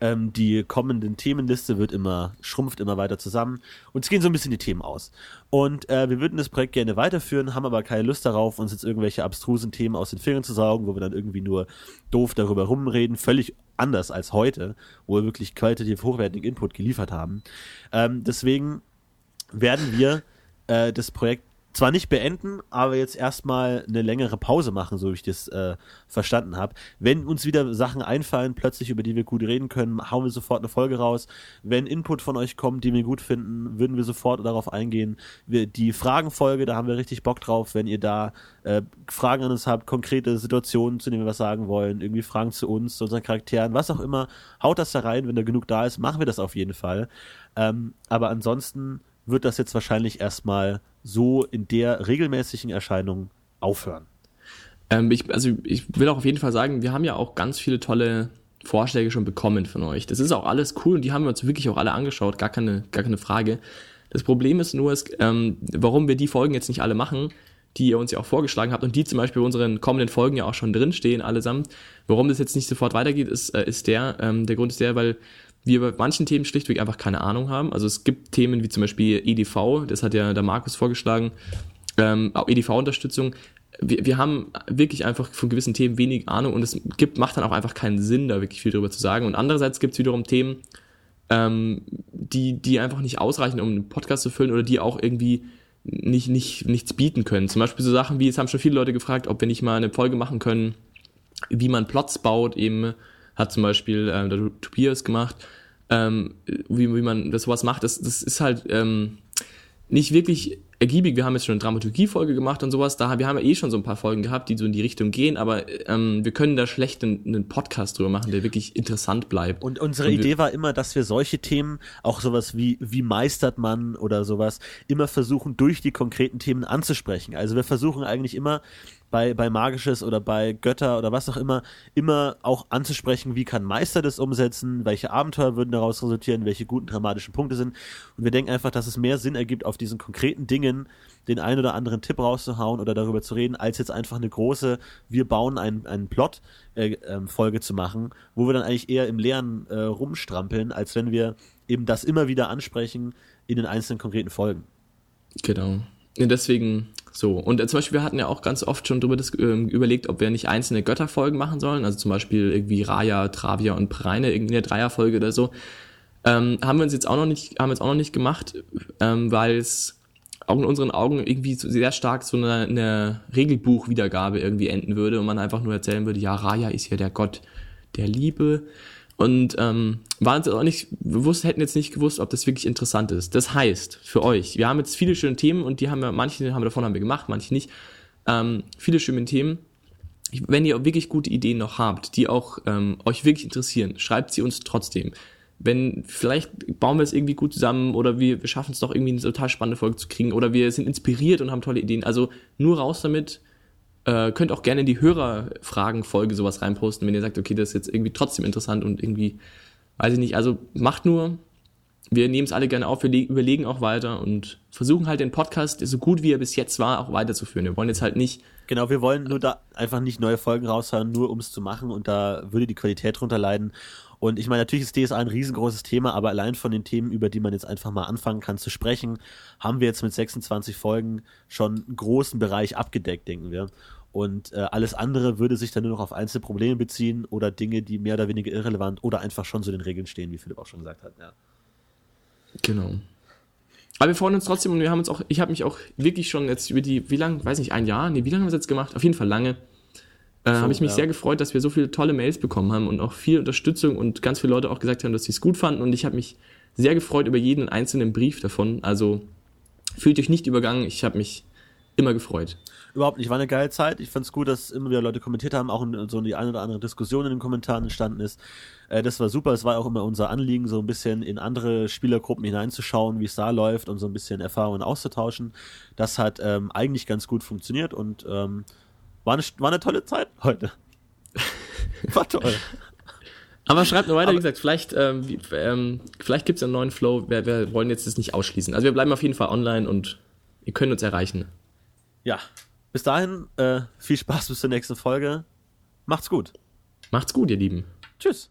ähm, die kommenden Themenliste wird immer, schrumpft immer weiter zusammen und es gehen so ein bisschen die Themen aus. Und äh, wir würden das Projekt gerne weiterführen, haben aber keine Lust darauf, uns jetzt irgendwelche abstrusen Themen aus den Fingern zu saugen, wo wir dann irgendwie nur doof darüber rumreden, völlig anders als heute, wo wir wirklich qualitativ hochwertigen Input geliefert haben. Ähm, deswegen werden wir äh, das Projekt zwar nicht beenden, aber jetzt erstmal eine längere Pause machen, so wie ich das äh, verstanden habe. Wenn uns wieder Sachen einfallen, plötzlich über die wir gut reden können, hauen wir sofort eine Folge raus. Wenn Input von euch kommt, die wir gut finden, würden wir sofort darauf eingehen. Wir, die Fragenfolge, da haben wir richtig Bock drauf, wenn ihr da äh, Fragen an uns habt, konkrete Situationen, zu denen wir was sagen wollen, irgendwie Fragen zu uns, zu unseren Charakteren, was auch immer, haut das da rein, wenn da genug da ist, machen wir das auf jeden Fall. Ähm, aber ansonsten wird das jetzt wahrscheinlich erstmal so in der regelmäßigen Erscheinung aufhören. Ähm, ich, also ich will auch auf jeden Fall sagen, wir haben ja auch ganz viele tolle Vorschläge schon bekommen von euch. Das ist auch alles cool und die haben wir uns wirklich auch alle angeschaut, gar keine, gar keine Frage. Das Problem ist nur, ist, ähm, warum wir die Folgen jetzt nicht alle machen, die ihr uns ja auch vorgeschlagen habt und die zum Beispiel in unseren kommenden Folgen ja auch schon drinstehen allesamt. Warum das jetzt nicht sofort weitergeht, ist, äh, ist der, ähm, der Grund ist der, weil wir bei manchen Themen schlichtweg einfach keine Ahnung haben. Also es gibt Themen wie zum Beispiel EDV, das hat ja der Markus vorgeschlagen, ähm, auch EDV-Unterstützung. Wir, wir haben wirklich einfach von gewissen Themen wenig Ahnung und es gibt, macht dann auch einfach keinen Sinn, da wirklich viel drüber zu sagen. Und andererseits gibt es wiederum Themen, ähm, die, die einfach nicht ausreichen, um einen Podcast zu füllen oder die auch irgendwie nicht, nicht, nichts bieten können. Zum Beispiel so Sachen wie, es haben schon viele Leute gefragt, ob wir nicht mal eine Folge machen können, wie man Plots baut, eben hat zum Beispiel äh, der Tobias gemacht, ähm, wie, wie man das sowas macht. Das, das ist halt ähm, nicht wirklich ergiebig. Wir haben jetzt schon eine Dramaturgie-Folge gemacht und sowas. Da, wir haben ja eh schon so ein paar Folgen gehabt, die so in die Richtung gehen, aber ähm, wir können da schlecht einen, einen Podcast drüber machen, der wirklich interessant bleibt. Und unsere Und Idee war immer, dass wir solche Themen, auch sowas wie, wie meistert man oder sowas, immer versuchen, durch die konkreten Themen anzusprechen. Also wir versuchen eigentlich immer bei, bei Magisches oder bei Götter oder was auch immer, immer auch anzusprechen, wie kann Meister das umsetzen, welche Abenteuer würden daraus resultieren, welche guten dramatischen Punkte sind. Und wir denken einfach, dass es mehr Sinn ergibt, auf diesen konkreten Dingen den einen oder anderen Tipp rauszuhauen oder darüber zu reden, als jetzt einfach eine große, wir bauen einen, einen Plot äh, ähm, Folge zu machen, wo wir dann eigentlich eher im Leeren äh, rumstrampeln, als wenn wir eben das immer wieder ansprechen in den einzelnen konkreten Folgen. Genau. Deswegen so. Und äh, zum Beispiel, wir hatten ja auch ganz oft schon drüber das, ähm, überlegt, ob wir nicht einzelne Götterfolgen machen sollen. Also zum Beispiel irgendwie Raya, Travia und Preine, irgendwie eine Dreierfolge oder so. Ähm, haben wir uns jetzt auch noch nicht, haben wir jetzt auch noch nicht gemacht, ähm, weil es auch in unseren Augen irgendwie sehr stark so eine, eine Regelbuchwiedergabe irgendwie enden würde und man einfach nur erzählen würde, ja, Raya ist ja der Gott der Liebe. Und ähm, waren uns auch nicht bewusst, hätten jetzt nicht gewusst, ob das wirklich interessant ist. Das heißt, für euch, wir haben jetzt viele schöne Themen und die haben wir, manche haben wir davon haben wir gemacht, manche nicht. Ähm, viele schöne Themen. Wenn ihr wirklich gute Ideen noch habt, die auch ähm, euch wirklich interessieren, schreibt sie uns trotzdem. Wenn, vielleicht bauen wir es irgendwie gut zusammen oder wir, wir schaffen es doch irgendwie eine total spannende Folge zu kriegen oder wir sind inspiriert und haben tolle Ideen. Also nur raus damit. Äh, könnt auch gerne in die Hörerfragen-Folge sowas reinposten, wenn ihr sagt, okay, das ist jetzt irgendwie trotzdem interessant und irgendwie, weiß ich nicht, also macht nur, wir nehmen es alle gerne auf, wir le- überlegen auch weiter und versuchen halt den Podcast, so gut wie er bis jetzt war, auch weiterzuführen. Wir wollen jetzt halt nicht, Genau, wir wollen nur da einfach nicht neue Folgen raushauen, nur um es zu machen und da würde die Qualität drunter leiden. Und ich meine, natürlich ist DSA ein riesengroßes Thema, aber allein von den Themen, über die man jetzt einfach mal anfangen kann zu sprechen, haben wir jetzt mit 26 Folgen schon einen großen Bereich abgedeckt, denken wir. Und äh, alles andere würde sich dann nur noch auf einzelne Probleme beziehen oder Dinge, die mehr oder weniger irrelevant oder einfach schon so in den Regeln stehen, wie Philipp auch schon gesagt hat. Ja. genau. Aber wir freuen uns trotzdem und wir haben uns auch, ich habe mich auch wirklich schon jetzt über die, wie lange, weiß nicht, ein Jahr, nee, wie lange haben wir es jetzt gemacht? Auf jeden Fall lange. Äh, So, habe ich mich ja. sehr gefreut, dass wir so viele tolle Mails bekommen haben und auch viel Unterstützung und ganz viele Leute auch gesagt haben, dass sie es gut fanden und ich habe mich sehr gefreut über jeden einzelnen Brief davon. Also fühlt euch nicht übergangen, ich habe mich immer gefreut. Überhaupt nicht, war eine geile Zeit. Ich fand's gut, dass immer wieder Leute kommentiert haben, auch in, so die eine oder andere Diskussion in den Kommentaren entstanden ist. Äh, das war super. Es war auch immer unser Anliegen, so ein bisschen in andere Spielergruppen hineinzuschauen, wie es da läuft und so ein bisschen Erfahrungen auszutauschen. Das hat ähm, eigentlich ganz gut funktioniert und ähm, war, eine, war eine tolle Zeit heute. war toll. Aber schreibt nur weiter, Aber- wie gesagt, vielleicht, ähm, wie, ähm, vielleicht gibt es einen neuen Flow. Wir, wir wollen jetzt das nicht ausschließen. Also wir bleiben auf jeden Fall online und ihr könnt uns erreichen. Ja, bis dahin äh, viel Spaß bis zur nächsten Folge. Macht's gut. Macht's gut, ihr Lieben. Tschüss.